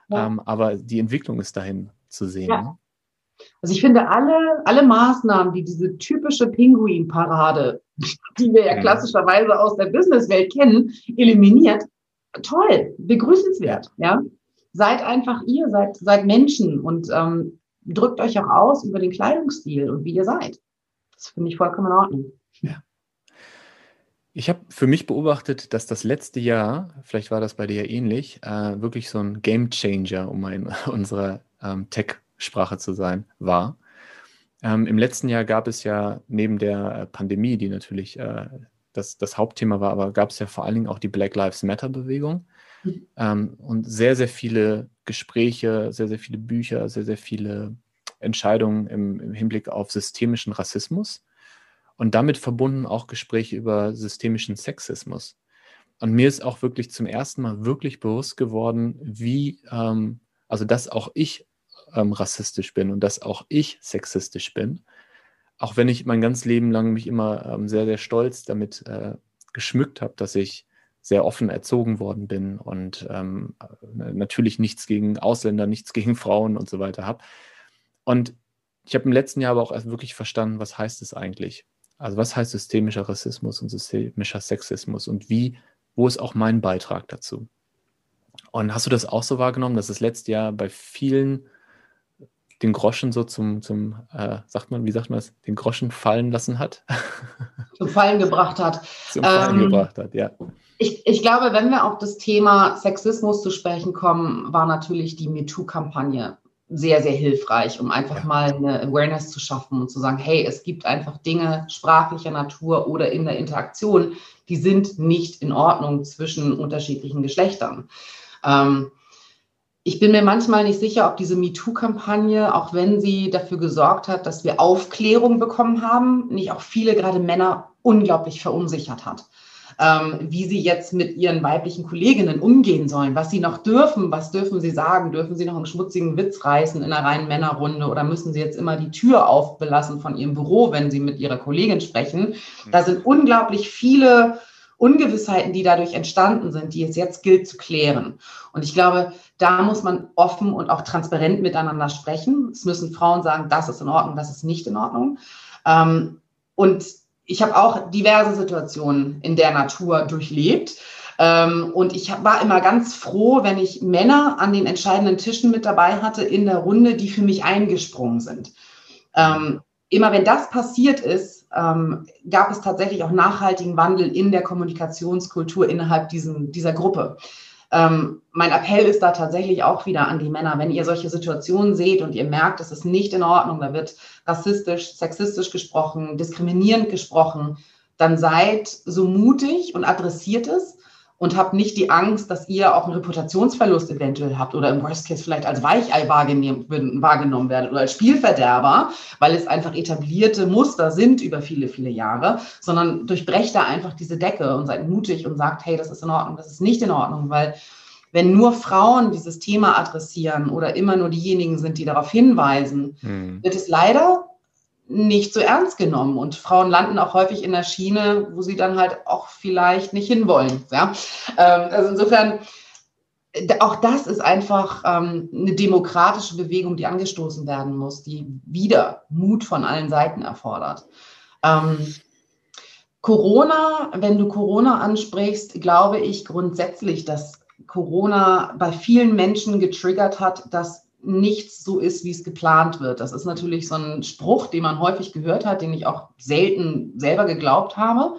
ja. ähm, aber die Entwicklung ist dahin zu sehen. Ja. Also ich finde alle, alle Maßnahmen, die diese typische Pinguin-Parade, die wir ja mhm. klassischerweise aus der Businesswelt kennen, eliminiert, toll, begrüßenswert. Ja? Seid einfach ihr, seid, seid Menschen und ähm, drückt euch auch aus über den Kleidungsstil und wie ihr seid. Das finde ich vollkommen in Ordnung. Ja. Ich habe für mich beobachtet, dass das letzte Jahr, vielleicht war das bei dir ähnlich, äh, wirklich so ein Game Changer, um mal in unserer ähm, Tech-Sprache zu sein, war. Ähm, Im letzten Jahr gab es ja neben der äh, Pandemie, die natürlich äh, das, das Hauptthema war, aber gab es ja vor allen Dingen auch die Black Lives Matter-Bewegung mhm. ähm, und sehr, sehr viele Gespräche, sehr, sehr viele Bücher, sehr, sehr viele Entscheidungen im, im Hinblick auf systemischen Rassismus und damit verbunden auch Gespräche über systemischen Sexismus. Und mir ist auch wirklich zum ersten Mal wirklich bewusst geworden, wie, ähm, also dass auch ich ähm, rassistisch bin und dass auch ich sexistisch bin. Auch wenn ich mein ganzes Leben lang mich immer ähm, sehr, sehr stolz damit äh, geschmückt habe, dass ich sehr offen erzogen worden bin und ähm, natürlich nichts gegen Ausländer, nichts gegen Frauen und so weiter habe. Und ich habe im letzten Jahr aber auch erst wirklich verstanden, was heißt es eigentlich? Also was heißt systemischer Rassismus und systemischer Sexismus und wie, wo ist auch mein Beitrag dazu? Und hast du das auch so wahrgenommen, dass das letzte Jahr bei vielen den Groschen so zum, zum äh, sagt man, wie sagt man es, den Groschen fallen lassen hat? Zum Fallen gebracht hat. Zum Fallen ähm, gebracht hat, ja. Ich, ich glaube, wenn wir auf das Thema Sexismus zu sprechen kommen, war natürlich die MeToo-Kampagne sehr, sehr hilfreich, um einfach ja. mal eine Awareness zu schaffen und zu sagen, hey, es gibt einfach Dinge sprachlicher Natur oder in der Interaktion, die sind nicht in Ordnung zwischen unterschiedlichen Geschlechtern. Ähm, ich bin mir manchmal nicht sicher, ob diese MeToo-Kampagne, auch wenn sie dafür gesorgt hat, dass wir Aufklärung bekommen haben, nicht auch viele, gerade Männer, unglaublich verunsichert hat ähm, wie sie jetzt mit ihren weiblichen Kolleginnen umgehen sollen, was sie noch dürfen, was dürfen sie sagen, dürfen sie noch einen schmutzigen Witz reißen in einer reinen Männerrunde oder müssen sie jetzt immer die Tür aufbelassen von ihrem Büro, wenn sie mit ihrer Kollegin sprechen. Da sind unglaublich viele Ungewissheiten, die dadurch entstanden sind, die es jetzt gilt zu klären. Und ich glaube, da muss man offen und auch transparent miteinander sprechen. Es müssen Frauen sagen, das ist in Ordnung, das ist nicht in Ordnung. Ähm, und ich habe auch diverse Situationen in der Natur durchlebt. Ähm, und ich war immer ganz froh, wenn ich Männer an den entscheidenden Tischen mit dabei hatte in der Runde, die für mich eingesprungen sind. Ähm, immer wenn das passiert ist, ähm, gab es tatsächlich auch nachhaltigen Wandel in der Kommunikationskultur innerhalb diesen, dieser Gruppe. Ähm, mein Appell ist da tatsächlich auch wieder an die Männer, wenn ihr solche Situationen seht und ihr merkt, es ist nicht in Ordnung, da wird rassistisch, sexistisch gesprochen, diskriminierend gesprochen, dann seid so mutig und adressiert es und habt nicht die Angst, dass ihr auch einen Reputationsverlust eventuell habt oder im Worst Case vielleicht als Weichei wahrgenommen werdet oder als Spielverderber, weil es einfach etablierte Muster sind über viele, viele Jahre, sondern durchbrecht da einfach diese Decke und seid mutig und sagt, hey, das ist in Ordnung, das ist nicht in Ordnung, weil wenn nur Frauen dieses Thema adressieren oder immer nur diejenigen sind, die darauf hinweisen, hm. wird es leider nicht so ernst genommen. Und Frauen landen auch häufig in der Schiene, wo sie dann halt auch vielleicht nicht hinwollen. Ja? Ähm, also insofern, auch das ist einfach ähm, eine demokratische Bewegung, die angestoßen werden muss, die wieder Mut von allen Seiten erfordert. Ähm, Corona, wenn du Corona ansprichst, glaube ich grundsätzlich, dass Corona bei vielen Menschen getriggert hat, dass nichts so ist, wie es geplant wird. Das ist natürlich so ein Spruch, den man häufig gehört hat, den ich auch selten selber geglaubt habe.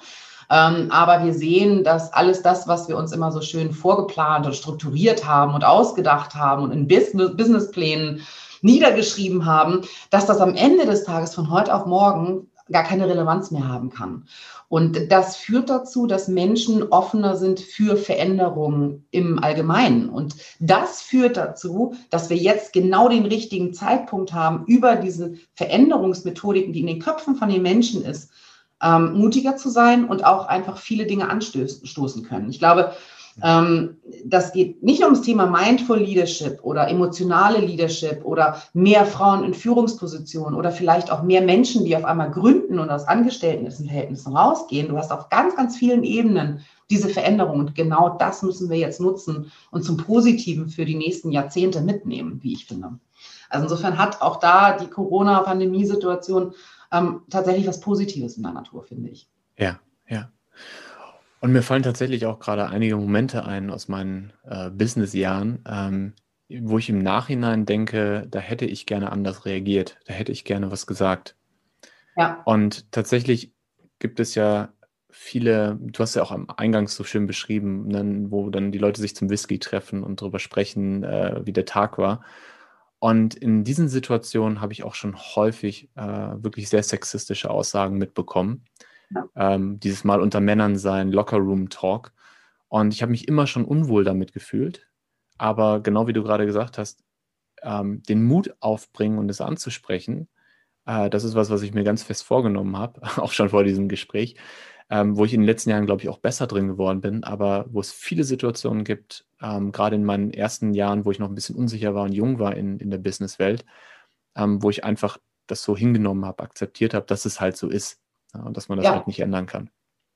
Ähm, aber wir sehen, dass alles das, was wir uns immer so schön vorgeplant und strukturiert haben und ausgedacht haben und in Business, Businessplänen niedergeschrieben haben, dass das am Ende des Tages von heute auf morgen gar keine Relevanz mehr haben kann. Und das führt dazu, dass Menschen offener sind für Veränderungen im Allgemeinen. Und das führt dazu, dass wir jetzt genau den richtigen Zeitpunkt haben, über diese Veränderungsmethodiken, die in den Köpfen von den Menschen ist, ähm, mutiger zu sein und auch einfach viele Dinge anstoßen können. Ich glaube, ähm, das geht nicht ums Thema Mindful Leadership oder emotionale Leadership oder mehr Frauen in Führungspositionen oder vielleicht auch mehr Menschen, die auf einmal gründen und aus Angestelltenverhältnissen rausgehen. Du hast auf ganz, ganz vielen Ebenen diese Veränderung und genau das müssen wir jetzt nutzen und zum Positiven für die nächsten Jahrzehnte mitnehmen, wie ich finde. Also insofern hat auch da die Corona-Pandemie-Situation ähm, tatsächlich was Positives in der Natur, finde ich. Ja, ja. Und mir fallen tatsächlich auch gerade einige Momente ein aus meinen äh, Business-Jahren, ähm, wo ich im Nachhinein denke, da hätte ich gerne anders reagiert, da hätte ich gerne was gesagt. Ja. Und tatsächlich gibt es ja viele, du hast ja auch am Eingang so schön beschrieben, ne, wo dann die Leute sich zum Whisky treffen und darüber sprechen, äh, wie der Tag war. Und in diesen Situationen habe ich auch schon häufig äh, wirklich sehr sexistische Aussagen mitbekommen. Ähm, dieses Mal unter Männern sein, Locker-Room-Talk. Und ich habe mich immer schon unwohl damit gefühlt. Aber genau wie du gerade gesagt hast, ähm, den Mut aufbringen und es anzusprechen, äh, das ist was, was ich mir ganz fest vorgenommen habe, auch schon vor diesem Gespräch, ähm, wo ich in den letzten Jahren, glaube ich, auch besser drin geworden bin, aber wo es viele Situationen gibt, ähm, gerade in meinen ersten Jahren, wo ich noch ein bisschen unsicher war und jung war in, in der Businesswelt, ähm, wo ich einfach das so hingenommen habe, akzeptiert habe, dass es halt so ist ja, und dass man das ja. halt nicht ändern kann.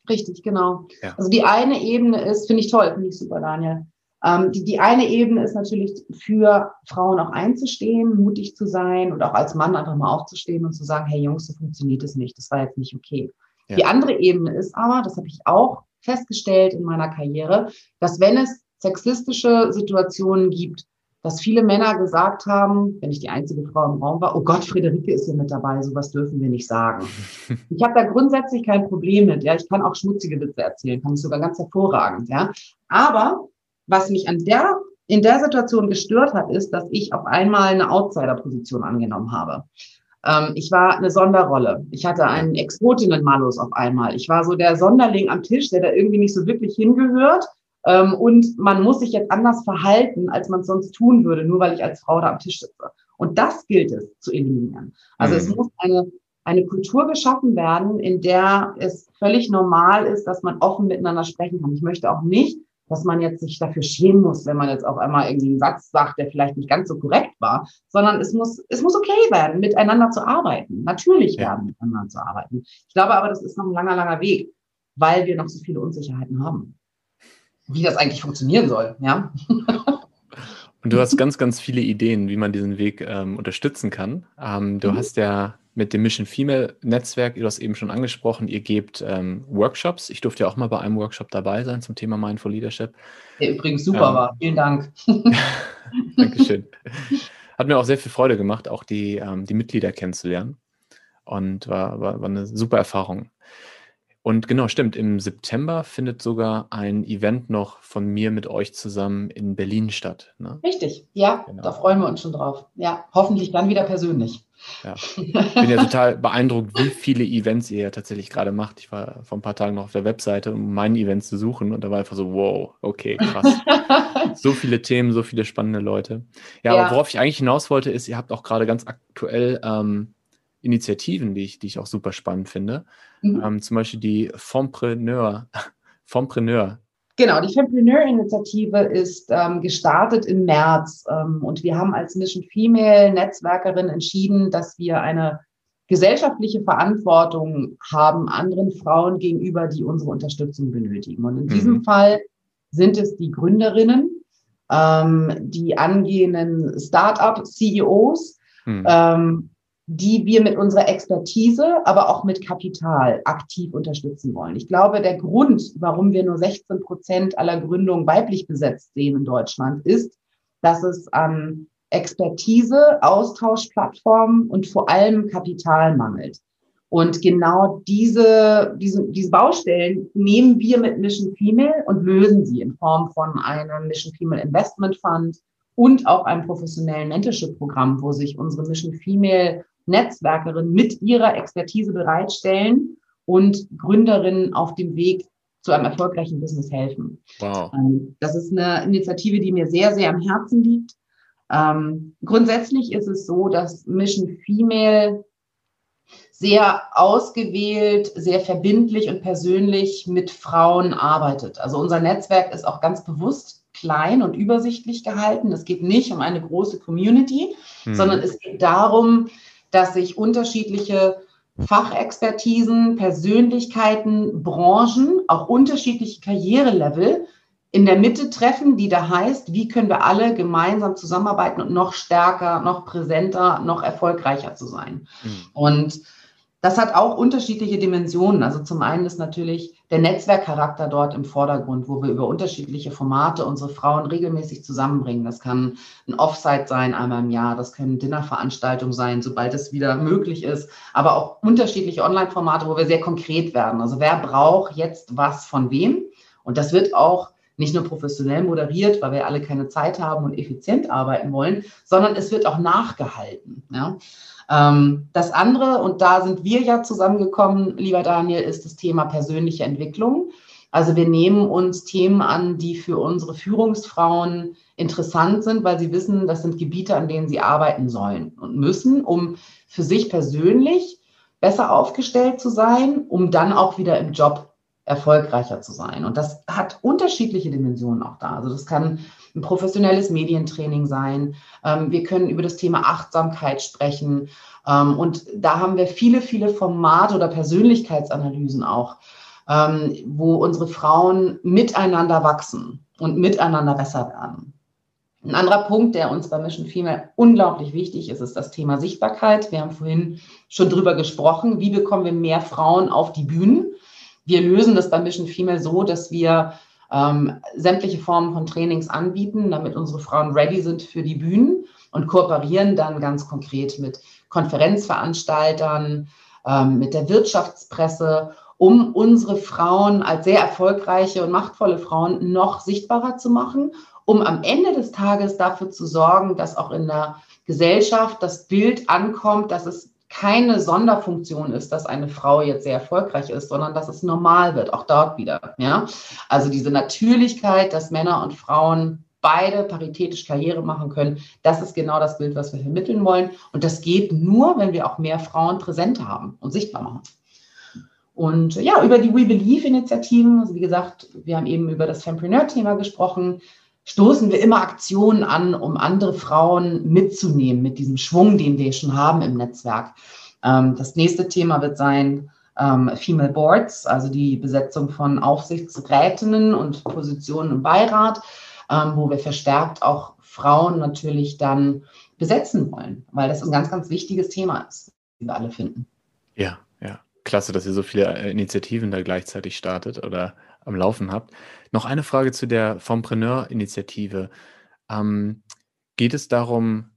Richtig, genau. Ja. Also die eine Ebene ist, finde ich toll, finde ich super, Daniel. Ähm, die, die eine Ebene ist natürlich für Frauen auch einzustehen, mutig zu sein und auch als Mann einfach mal aufzustehen und zu sagen, hey Jungs, so funktioniert es nicht, das war jetzt nicht okay. Ja. Die andere Ebene ist aber, das habe ich auch festgestellt in meiner Karriere, dass wenn es sexistische Situationen gibt, dass viele Männer gesagt haben, wenn ich die einzige Frau im Raum war, oh Gott, Friederike ist hier mit dabei, sowas dürfen wir nicht sagen. Ich habe da grundsätzlich kein Problem mit. Ja, ich kann auch schmutzige Witze erzählen, kann ich sogar ganz hervorragend. Ja, aber was mich an der in der Situation gestört hat, ist, dass ich auf einmal eine Outsider-Position angenommen habe. Ähm, ich war eine Sonderrolle. Ich hatte einen Exotinnen-Malus auf einmal. Ich war so der Sonderling am Tisch, der da irgendwie nicht so wirklich hingehört und man muss sich jetzt anders verhalten, als man es sonst tun würde, nur weil ich als Frau da am Tisch sitze. Und das gilt es zu eliminieren. Also mhm. es muss eine, eine Kultur geschaffen werden, in der es völlig normal ist, dass man offen miteinander sprechen kann. Ich möchte auch nicht, dass man jetzt sich dafür schämen muss, wenn man jetzt auf einmal irgendwie einen Satz sagt, der vielleicht nicht ganz so korrekt war, sondern es muss, es muss okay werden, miteinander zu arbeiten. Natürlich ja. werden, miteinander zu arbeiten. Ich glaube aber, das ist noch ein langer, langer Weg, weil wir noch so viele Unsicherheiten haben wie das eigentlich funktionieren soll. Ja. Und du hast ganz, ganz viele Ideen, wie man diesen Weg ähm, unterstützen kann. Ähm, du mhm. hast ja mit dem Mission Female Netzwerk, du hast eben schon angesprochen, ihr gebt ähm, Workshops. Ich durfte ja auch mal bei einem Workshop dabei sein zum Thema Mindful Leadership. Der übrigens super ähm, war. Vielen Dank. Dankeschön. Hat mir auch sehr viel Freude gemacht, auch die, ähm, die Mitglieder kennenzulernen. Und war, war, war eine super Erfahrung. Und genau, stimmt. Im September findet sogar ein Event noch von mir mit euch zusammen in Berlin statt. Ne? Richtig, ja, genau. da freuen wir uns schon drauf. Ja, hoffentlich dann wieder persönlich. Ja. Ich bin ja total beeindruckt, wie viele Events ihr ja tatsächlich gerade macht. Ich war vor ein paar Tagen noch auf der Webseite, um mein Event zu suchen und da war einfach so, wow, okay, krass. so viele Themen, so viele spannende Leute. Ja, ja, aber worauf ich eigentlich hinaus wollte, ist, ihr habt auch gerade ganz aktuell ähm, Initiativen, die ich, die ich auch super spannend finde. Mhm. Ähm, zum Beispiel die Fompreneur. Fompreneur. Genau, die Fempreneur-Initiative ist ähm, gestartet im März ähm, und wir haben als Mission Female Netzwerkerin entschieden, dass wir eine gesellschaftliche Verantwortung haben anderen Frauen gegenüber, die unsere Unterstützung benötigen. Und in mhm. diesem Fall sind es die Gründerinnen, ähm, die angehenden Start-up-CEOs, mhm. ähm, die wir mit unserer Expertise, aber auch mit Kapital aktiv unterstützen wollen. Ich glaube, der Grund, warum wir nur 16 Prozent aller Gründungen weiblich besetzt sehen in Deutschland, ist, dass es an Expertise, Austauschplattformen und vor allem Kapital mangelt. Und genau diese, diese, diese Baustellen nehmen wir mit Mission Female und lösen sie in Form von einem Mission Female Investment Fund und auch einem professionellen Mentorship-Programm, wo sich unsere Mission Female Netzwerkerinnen mit ihrer Expertise bereitstellen und Gründerinnen auf dem Weg zu einem erfolgreichen Business helfen. Wow. Ähm, das ist eine Initiative, die mir sehr, sehr am Herzen liegt. Ähm, grundsätzlich ist es so, dass Mission Female sehr ausgewählt, sehr verbindlich und persönlich mit Frauen arbeitet. Also unser Netzwerk ist auch ganz bewusst klein und übersichtlich gehalten. Es geht nicht um eine große Community, hm. sondern es geht darum, dass sich unterschiedliche Fachexpertisen, Persönlichkeiten, Branchen, auch unterschiedliche Karrierelevel in der Mitte treffen, die da heißt, wie können wir alle gemeinsam zusammenarbeiten und noch stärker, noch präsenter, noch erfolgreicher zu sein. Mhm. Und das hat auch unterschiedliche Dimensionen. Also zum einen ist natürlich der Netzwerkcharakter dort im Vordergrund, wo wir über unterschiedliche Formate unsere Frauen regelmäßig zusammenbringen. Das kann ein Offsite sein einmal im Jahr, das können Dinnerveranstaltungen sein, sobald es wieder möglich ist, aber auch unterschiedliche Online-Formate, wo wir sehr konkret werden. Also wer braucht jetzt was von wem? Und das wird auch nicht nur professionell moderiert, weil wir alle keine Zeit haben und effizient arbeiten wollen, sondern es wird auch nachgehalten. Ja? Ähm, das andere, und da sind wir ja zusammengekommen, lieber Daniel, ist das Thema persönliche Entwicklung. Also wir nehmen uns Themen an, die für unsere Führungsfrauen interessant sind, weil sie wissen, das sind Gebiete, an denen sie arbeiten sollen und müssen, um für sich persönlich besser aufgestellt zu sein, um dann auch wieder im Job erfolgreicher zu sein. Und das hat unterschiedliche Dimensionen auch da. Also das kann ein professionelles Medientraining sein. Ähm, wir können über das Thema Achtsamkeit sprechen. Ähm, und da haben wir viele, viele Formate oder Persönlichkeitsanalysen auch ähm, wo unsere Frauen miteinander wachsen und miteinander besser werden. Ein anderer Punkt, der uns bei Mission Female unglaublich wichtig ist, ist das Thema Sichtbarkeit. Wir haben vorhin schon drüber gesprochen. Wie bekommen wir mehr Frauen auf die Bühnen? Wir lösen das bei Mission Female so, dass wir ähm, sämtliche Formen von Trainings anbieten, damit unsere Frauen ready sind für die Bühnen und kooperieren dann ganz konkret mit Konferenzveranstaltern, ähm, mit der Wirtschaftspresse, um unsere Frauen als sehr erfolgreiche und machtvolle Frauen noch sichtbarer zu machen um am Ende des Tages dafür zu sorgen, dass auch in der Gesellschaft das Bild ankommt, dass es keine Sonderfunktion ist, dass eine Frau jetzt sehr erfolgreich ist, sondern dass es normal wird, auch dort wieder. Ja? Also diese Natürlichkeit, dass Männer und Frauen beide paritätisch Karriere machen können, das ist genau das Bild, was wir vermitteln wollen. Und das geht nur, wenn wir auch mehr Frauen präsent haben und sichtbar machen. Und ja, über die We Believe-Initiativen, also wie gesagt, wir haben eben über das Fempreneur-Thema gesprochen stoßen wir immer Aktionen an, um andere Frauen mitzunehmen mit diesem Schwung, den wir schon haben im Netzwerk. Ähm, das nächste Thema wird sein ähm, Female Boards, also die Besetzung von Aufsichtsrätinnen und Positionen im Beirat, ähm, wo wir verstärkt auch Frauen natürlich dann besetzen wollen, weil das ein ganz, ganz wichtiges Thema ist, wie wir alle finden. Ja, ja. Klasse, dass ihr so viele äh, Initiativen da gleichzeitig startet oder am Laufen habt. Noch eine Frage zu der Fompreneur-Initiative. Ähm, geht es darum,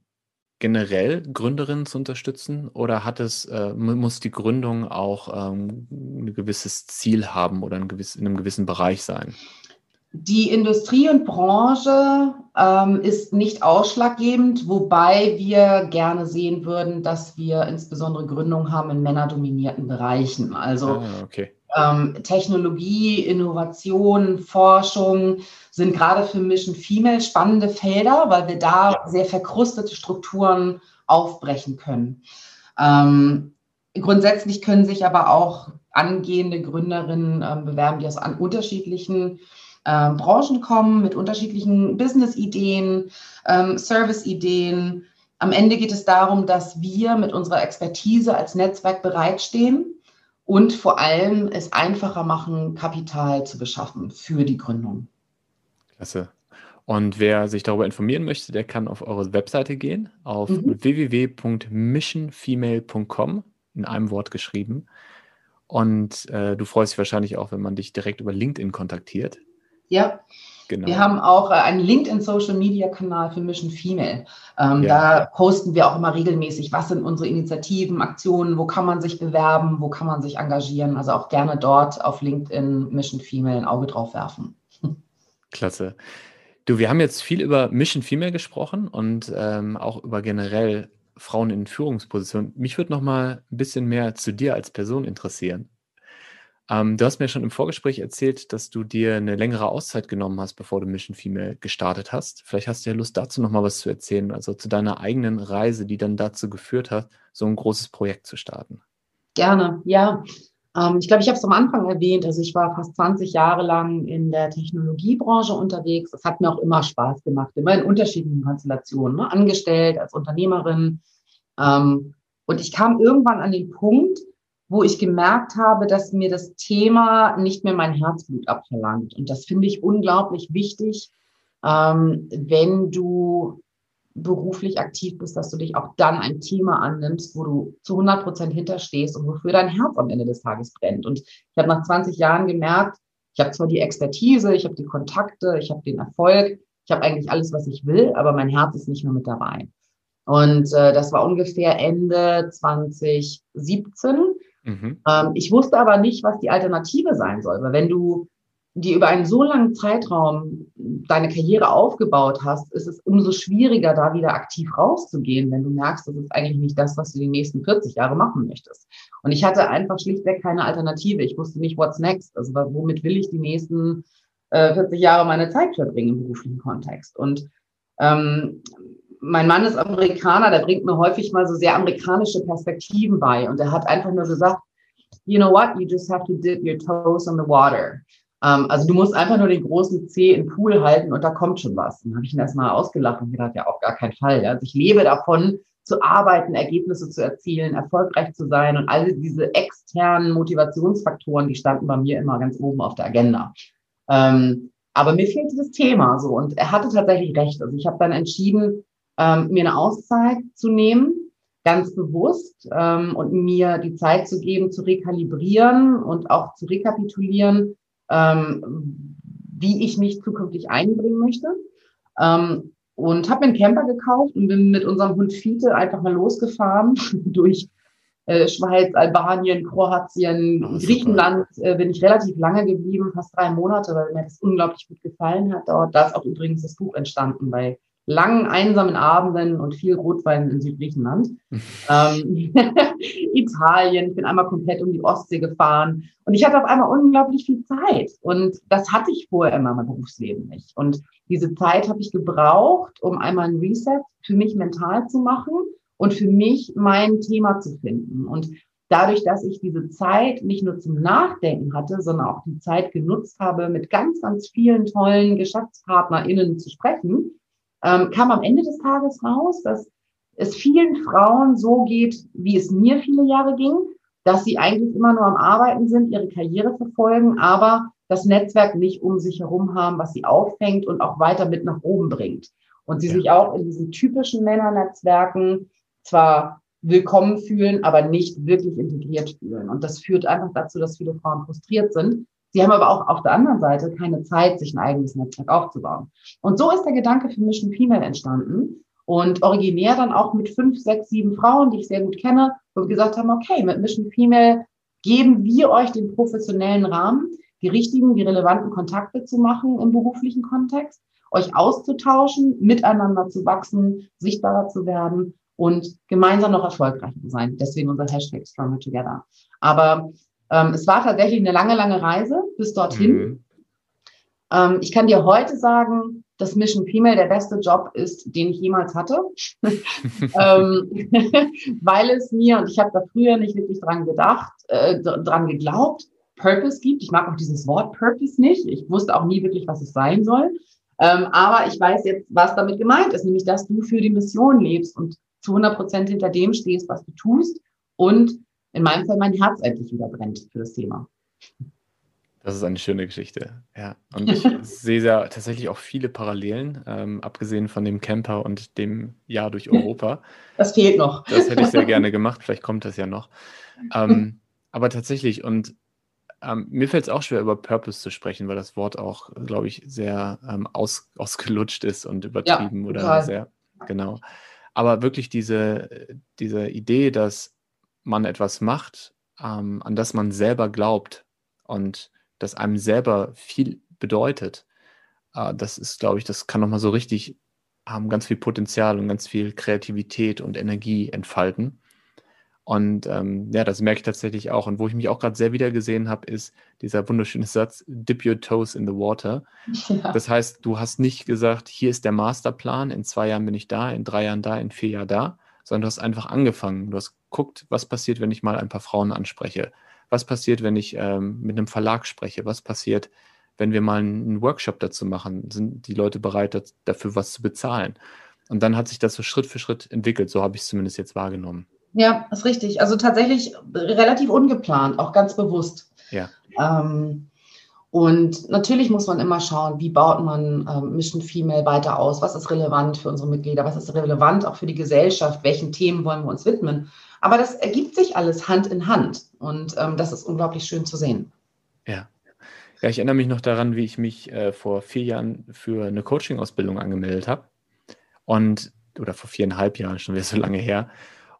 generell Gründerinnen zu unterstützen oder hat es, äh, muss die Gründung auch ähm, ein gewisses Ziel haben oder ein gewiss, in einem gewissen Bereich sein? Die Industrie und Branche ähm, ist nicht ausschlaggebend, wobei wir gerne sehen würden, dass wir insbesondere Gründungen haben in männerdominierten Bereichen. Also ah, okay. ähm, Technologie, Innovation, Forschung sind gerade für Mission Female spannende Felder, weil wir da ja. sehr verkrustete Strukturen aufbrechen können. Ähm, grundsätzlich können sich aber auch angehende Gründerinnen äh, bewerben, die aus an unterschiedlichen äh, Branchen kommen mit unterschiedlichen Business-Ideen, ähm, Service-Ideen. Am Ende geht es darum, dass wir mit unserer Expertise als Netzwerk bereitstehen und vor allem es einfacher machen, Kapital zu beschaffen für die Gründung. Klasse. Und wer sich darüber informieren möchte, der kann auf eure Webseite gehen, auf mhm. www.missionfemale.com, in einem Wort geschrieben. Und äh, du freust dich wahrscheinlich auch, wenn man dich direkt über LinkedIn kontaktiert. Ja. Genau. Wir haben auch äh, einen LinkedIn-Social-Media-Kanal für Mission Female. Ähm, ja. Da posten wir auch immer regelmäßig, was sind unsere Initiativen, Aktionen, wo kann man sich bewerben, wo kann man sich engagieren. Also auch gerne dort auf LinkedIn Mission Female ein Auge drauf werfen. Klasse. Du, wir haben jetzt viel über Mission Female gesprochen und ähm, auch über generell Frauen in Führungspositionen. Mich würde noch mal ein bisschen mehr zu dir als Person interessieren. Ähm, du hast mir schon im Vorgespräch erzählt, dass du dir eine längere Auszeit genommen hast, bevor du Mission Female gestartet hast. Vielleicht hast du ja Lust dazu noch mal was zu erzählen, also zu deiner eigenen Reise, die dann dazu geführt hat, so ein großes Projekt zu starten. Gerne, ja. Ähm, ich glaube, ich habe es am Anfang erwähnt. Also ich war fast 20 Jahre lang in der Technologiebranche unterwegs. Es hat mir auch immer Spaß gemacht, immer in unterschiedlichen Konstellationen, ne? angestellt als Unternehmerin. Ähm, und ich kam irgendwann an den Punkt, wo ich gemerkt habe, dass mir das Thema nicht mehr mein Herzblut abverlangt. Und das finde ich unglaublich wichtig, ähm, wenn du beruflich aktiv bist, dass du dich auch dann ein Thema annimmst, wo du zu 100 Prozent hinterstehst und wofür dein Herz am Ende des Tages brennt. Und ich habe nach 20 Jahren gemerkt, ich habe zwar die Expertise, ich habe die Kontakte, ich habe den Erfolg, ich habe eigentlich alles, was ich will, aber mein Herz ist nicht mehr mit dabei. Und äh, das war ungefähr Ende 2017. Mhm. Ähm, ich wusste aber nicht, was die Alternative sein soll, weil wenn du dir über einen so langen Zeitraum deine Karriere aufgebaut hast, ist es umso schwieriger, da wieder aktiv rauszugehen, wenn du merkst, das ist eigentlich nicht das, was du die nächsten 40 Jahre machen möchtest. Und ich hatte einfach schlichtweg keine Alternative. Ich wusste nicht, what's next. Also womit will ich die nächsten äh, 40 Jahre meine Zeit verbringen im beruflichen Kontext? Und ähm, mein Mann ist Amerikaner, der bringt mir häufig mal so sehr amerikanische Perspektiven bei. Und er hat einfach nur gesagt, you know what, you just have to dip your toes on the water. Um, ähm, also du musst einfach nur den großen C im Pool halten und da kommt schon was. Dann habe ich ihn erstmal ausgelacht und gedacht, ja, auf gar keinen Fall. Also ich lebe davon, zu arbeiten, Ergebnisse zu erzielen, erfolgreich zu sein und all diese externen Motivationsfaktoren, die standen bei mir immer ganz oben auf der Agenda. Ähm, aber mir fehlte das Thema so und er hatte tatsächlich recht. Also ich habe dann entschieden, ähm, mir eine Auszeit zu nehmen, ganz bewusst ähm, und mir die Zeit zu geben, zu rekalibrieren und auch zu rekapitulieren, ähm, wie ich mich zukünftig einbringen möchte. Ähm, und habe mir einen Camper gekauft und bin mit unserem Hund Fiete einfach mal losgefahren durch äh, Schweiz, Albanien, Kroatien, oh, Griechenland äh, bin ich relativ lange geblieben, fast drei Monate, weil mir das unglaublich gut gefallen hat dort. Da ist auch übrigens das Buch entstanden bei langen, einsamen Abenden und viel Rotwein in Südgriechenland. ähm, Italien, ich bin einmal komplett um die Ostsee gefahren und ich hatte auf einmal unglaublich viel Zeit und das hatte ich vorher in meinem Berufsleben nicht. Und diese Zeit habe ich gebraucht, um einmal ein Reset für mich mental zu machen und für mich mein Thema zu finden. Und dadurch, dass ich diese Zeit nicht nur zum Nachdenken hatte, sondern auch die Zeit genutzt habe, mit ganz, ganz vielen tollen GeschäftspartnerInnen zu sprechen, ähm, kam am Ende des Tages raus, dass es vielen Frauen so geht, wie es mir viele Jahre ging, dass sie eigentlich immer nur am Arbeiten sind, ihre Karriere verfolgen, aber das Netzwerk nicht um sich herum haben, was sie auffängt und auch weiter mit nach oben bringt. Und sie ja. sich auch in diesen typischen Männernetzwerken zwar willkommen fühlen, aber nicht wirklich integriert fühlen. Und das führt einfach dazu, dass viele Frauen frustriert sind, Sie haben aber auch auf der anderen Seite keine Zeit, sich ein eigenes Netzwerk aufzubauen. Und so ist der Gedanke für Mission Female entstanden und originär dann auch mit fünf, sechs, sieben Frauen, die ich sehr gut kenne, wo wir gesagt haben, okay, mit Mission Female geben wir euch den professionellen Rahmen, die richtigen, die relevanten Kontakte zu machen im beruflichen Kontext, euch auszutauschen, miteinander zu wachsen, sichtbarer zu werden und gemeinsam noch erfolgreich zu sein. Deswegen unser Hashtag Stronger Together. Aber ähm, es war tatsächlich eine lange, lange Reise bis dorthin. Mhm. Ähm, ich kann dir heute sagen, dass Mission Female der beste Job ist, den ich jemals hatte, ähm, weil es mir, und ich habe da früher nicht wirklich dran gedacht, äh, dran geglaubt, Purpose gibt. Ich mag auch dieses Wort Purpose nicht. Ich wusste auch nie wirklich, was es sein soll. Ähm, aber ich weiß jetzt, was damit gemeint ist, nämlich, dass du für die Mission lebst und zu 100 Prozent hinter dem stehst, was du tust und in meinem Fall mein Herz endlich wieder brennt für das Thema. Das ist eine schöne Geschichte, ja. Und ich sehe ja tatsächlich auch viele Parallelen, ähm, abgesehen von dem Camper und dem Jahr durch Europa. Das fehlt noch. Das hätte ich sehr gerne gemacht, vielleicht kommt das ja noch. Ähm, aber tatsächlich, und ähm, mir fällt es auch schwer, über Purpose zu sprechen, weil das Wort auch, glaube ich, sehr ähm, aus, ausgelutscht ist und übertrieben ja, oder sehr, genau. Aber wirklich diese, diese Idee, dass man etwas macht, ähm, an das man selber glaubt und das einem selber viel bedeutet, äh, das ist, glaube ich, das kann nochmal so richtig haben ganz viel Potenzial und ganz viel Kreativität und Energie entfalten. Und ähm, ja, das merke ich tatsächlich auch. Und wo ich mich auch gerade sehr wieder gesehen habe, ist dieser wunderschöne Satz, dip your toes in the water. Ja. Das heißt, du hast nicht gesagt, hier ist der Masterplan, in zwei Jahren bin ich da, in drei Jahren da, in vier Jahren da, sondern du hast einfach angefangen. Du hast guckt, was passiert, wenn ich mal ein paar Frauen anspreche? Was passiert, wenn ich ähm, mit einem Verlag spreche? Was passiert, wenn wir mal einen Workshop dazu machen? Sind die Leute bereit, dafür was zu bezahlen? Und dann hat sich das so Schritt für Schritt entwickelt. So habe ich es zumindest jetzt wahrgenommen. Ja, ist richtig. Also tatsächlich relativ ungeplant, auch ganz bewusst. Ja. Ähm, und natürlich muss man immer schauen, wie baut man ähm, Mission Female weiter aus? Was ist relevant für unsere Mitglieder? Was ist relevant auch für die Gesellschaft? Welchen Themen wollen wir uns widmen? Aber das ergibt sich alles Hand in Hand und ähm, das ist unglaublich schön zu sehen. Ja. Ja, ich erinnere mich noch daran, wie ich mich äh, vor vier Jahren für eine Coaching-Ausbildung angemeldet habe. Und, oder vor viereinhalb Jahren, schon wieder so lange her.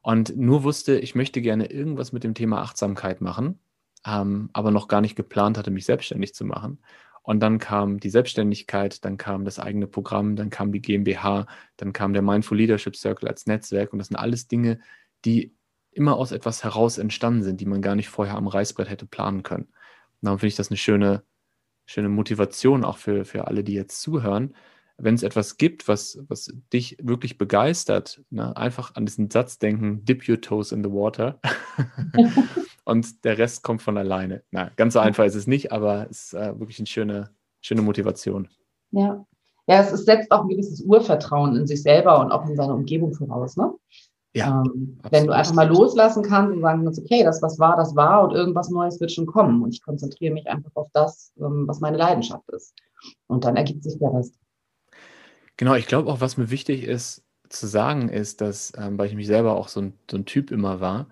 Und nur wusste, ich möchte gerne irgendwas mit dem Thema Achtsamkeit machen, ähm, aber noch gar nicht geplant hatte, mich selbstständig zu machen. Und dann kam die Selbstständigkeit, dann kam das eigene Programm, dann kam die GmbH, dann kam der Mindful Leadership Circle als Netzwerk. Und das sind alles Dinge, die immer aus etwas heraus entstanden sind, die man gar nicht vorher am Reißbrett hätte planen können. Und darum finde ich das eine schöne, schöne Motivation auch für, für alle, die jetzt zuhören. Wenn es etwas gibt, was, was dich wirklich begeistert, ne, einfach an diesen Satz denken, dip your toes in the water und der Rest kommt von alleine. Na, ganz so einfach ist es nicht, aber es ist äh, wirklich eine schöne, schöne Motivation. Ja. Ja, es setzt auch ein gewisses Urvertrauen in sich selber und auch in seine Umgebung voraus, ne? Ja, ähm, wenn du einfach mal loslassen kannst und sagen kannst, okay, das, was war, das war und irgendwas Neues wird schon kommen. Und ich konzentriere mich einfach auf das, ähm, was meine Leidenschaft ist. Und dann ergibt sich der Rest. Genau, ich glaube auch, was mir wichtig ist zu sagen, ist, dass, ähm, weil ich mich selber auch so ein, so ein Typ immer war,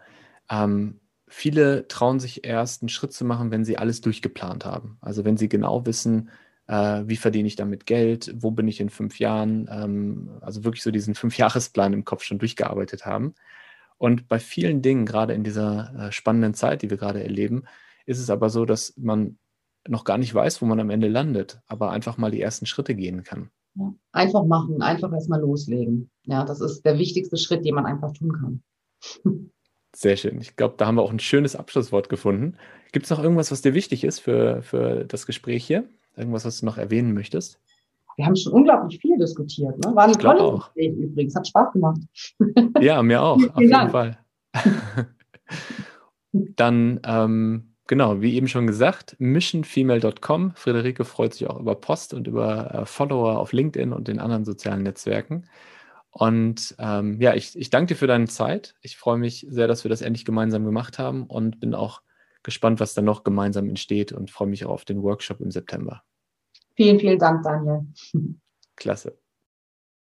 ähm, viele trauen sich erst einen Schritt zu machen, wenn sie alles durchgeplant haben. Also wenn sie genau wissen, äh, wie verdiene ich damit Geld, wo bin ich in fünf Jahren, ähm, also wirklich so diesen Fünfjahresplan im Kopf schon durchgearbeitet haben. Und bei vielen Dingen, gerade in dieser äh, spannenden Zeit, die wir gerade erleben, ist es aber so, dass man noch gar nicht weiß, wo man am Ende landet, aber einfach mal die ersten Schritte gehen kann. Ja, einfach machen, einfach erstmal loslegen. Ja, das ist der wichtigste Schritt, den man einfach tun kann. Sehr schön. Ich glaube, da haben wir auch ein schönes Abschlusswort gefunden. Gibt es noch irgendwas, was dir wichtig ist für, für das Gespräch hier? Irgendwas, was du noch erwähnen möchtest? Wir haben schon unglaublich viel diskutiert. Ne? War ein tolles. Gespräch übrigens. Hat Spaß gemacht. Ja, mir auch. Auf jeden Dank. Fall. Dann, ähm, genau, wie eben schon gesagt, missionfemale.com. Friederike freut sich auch über Post und über äh, Follower auf LinkedIn und den anderen sozialen Netzwerken. Und ähm, ja, ich, ich danke dir für deine Zeit. Ich freue mich sehr, dass wir das endlich gemeinsam gemacht haben und bin auch gespannt, was dann noch gemeinsam entsteht und freue mich auch auf den Workshop im September. Vielen, vielen Dank, Daniel. Klasse.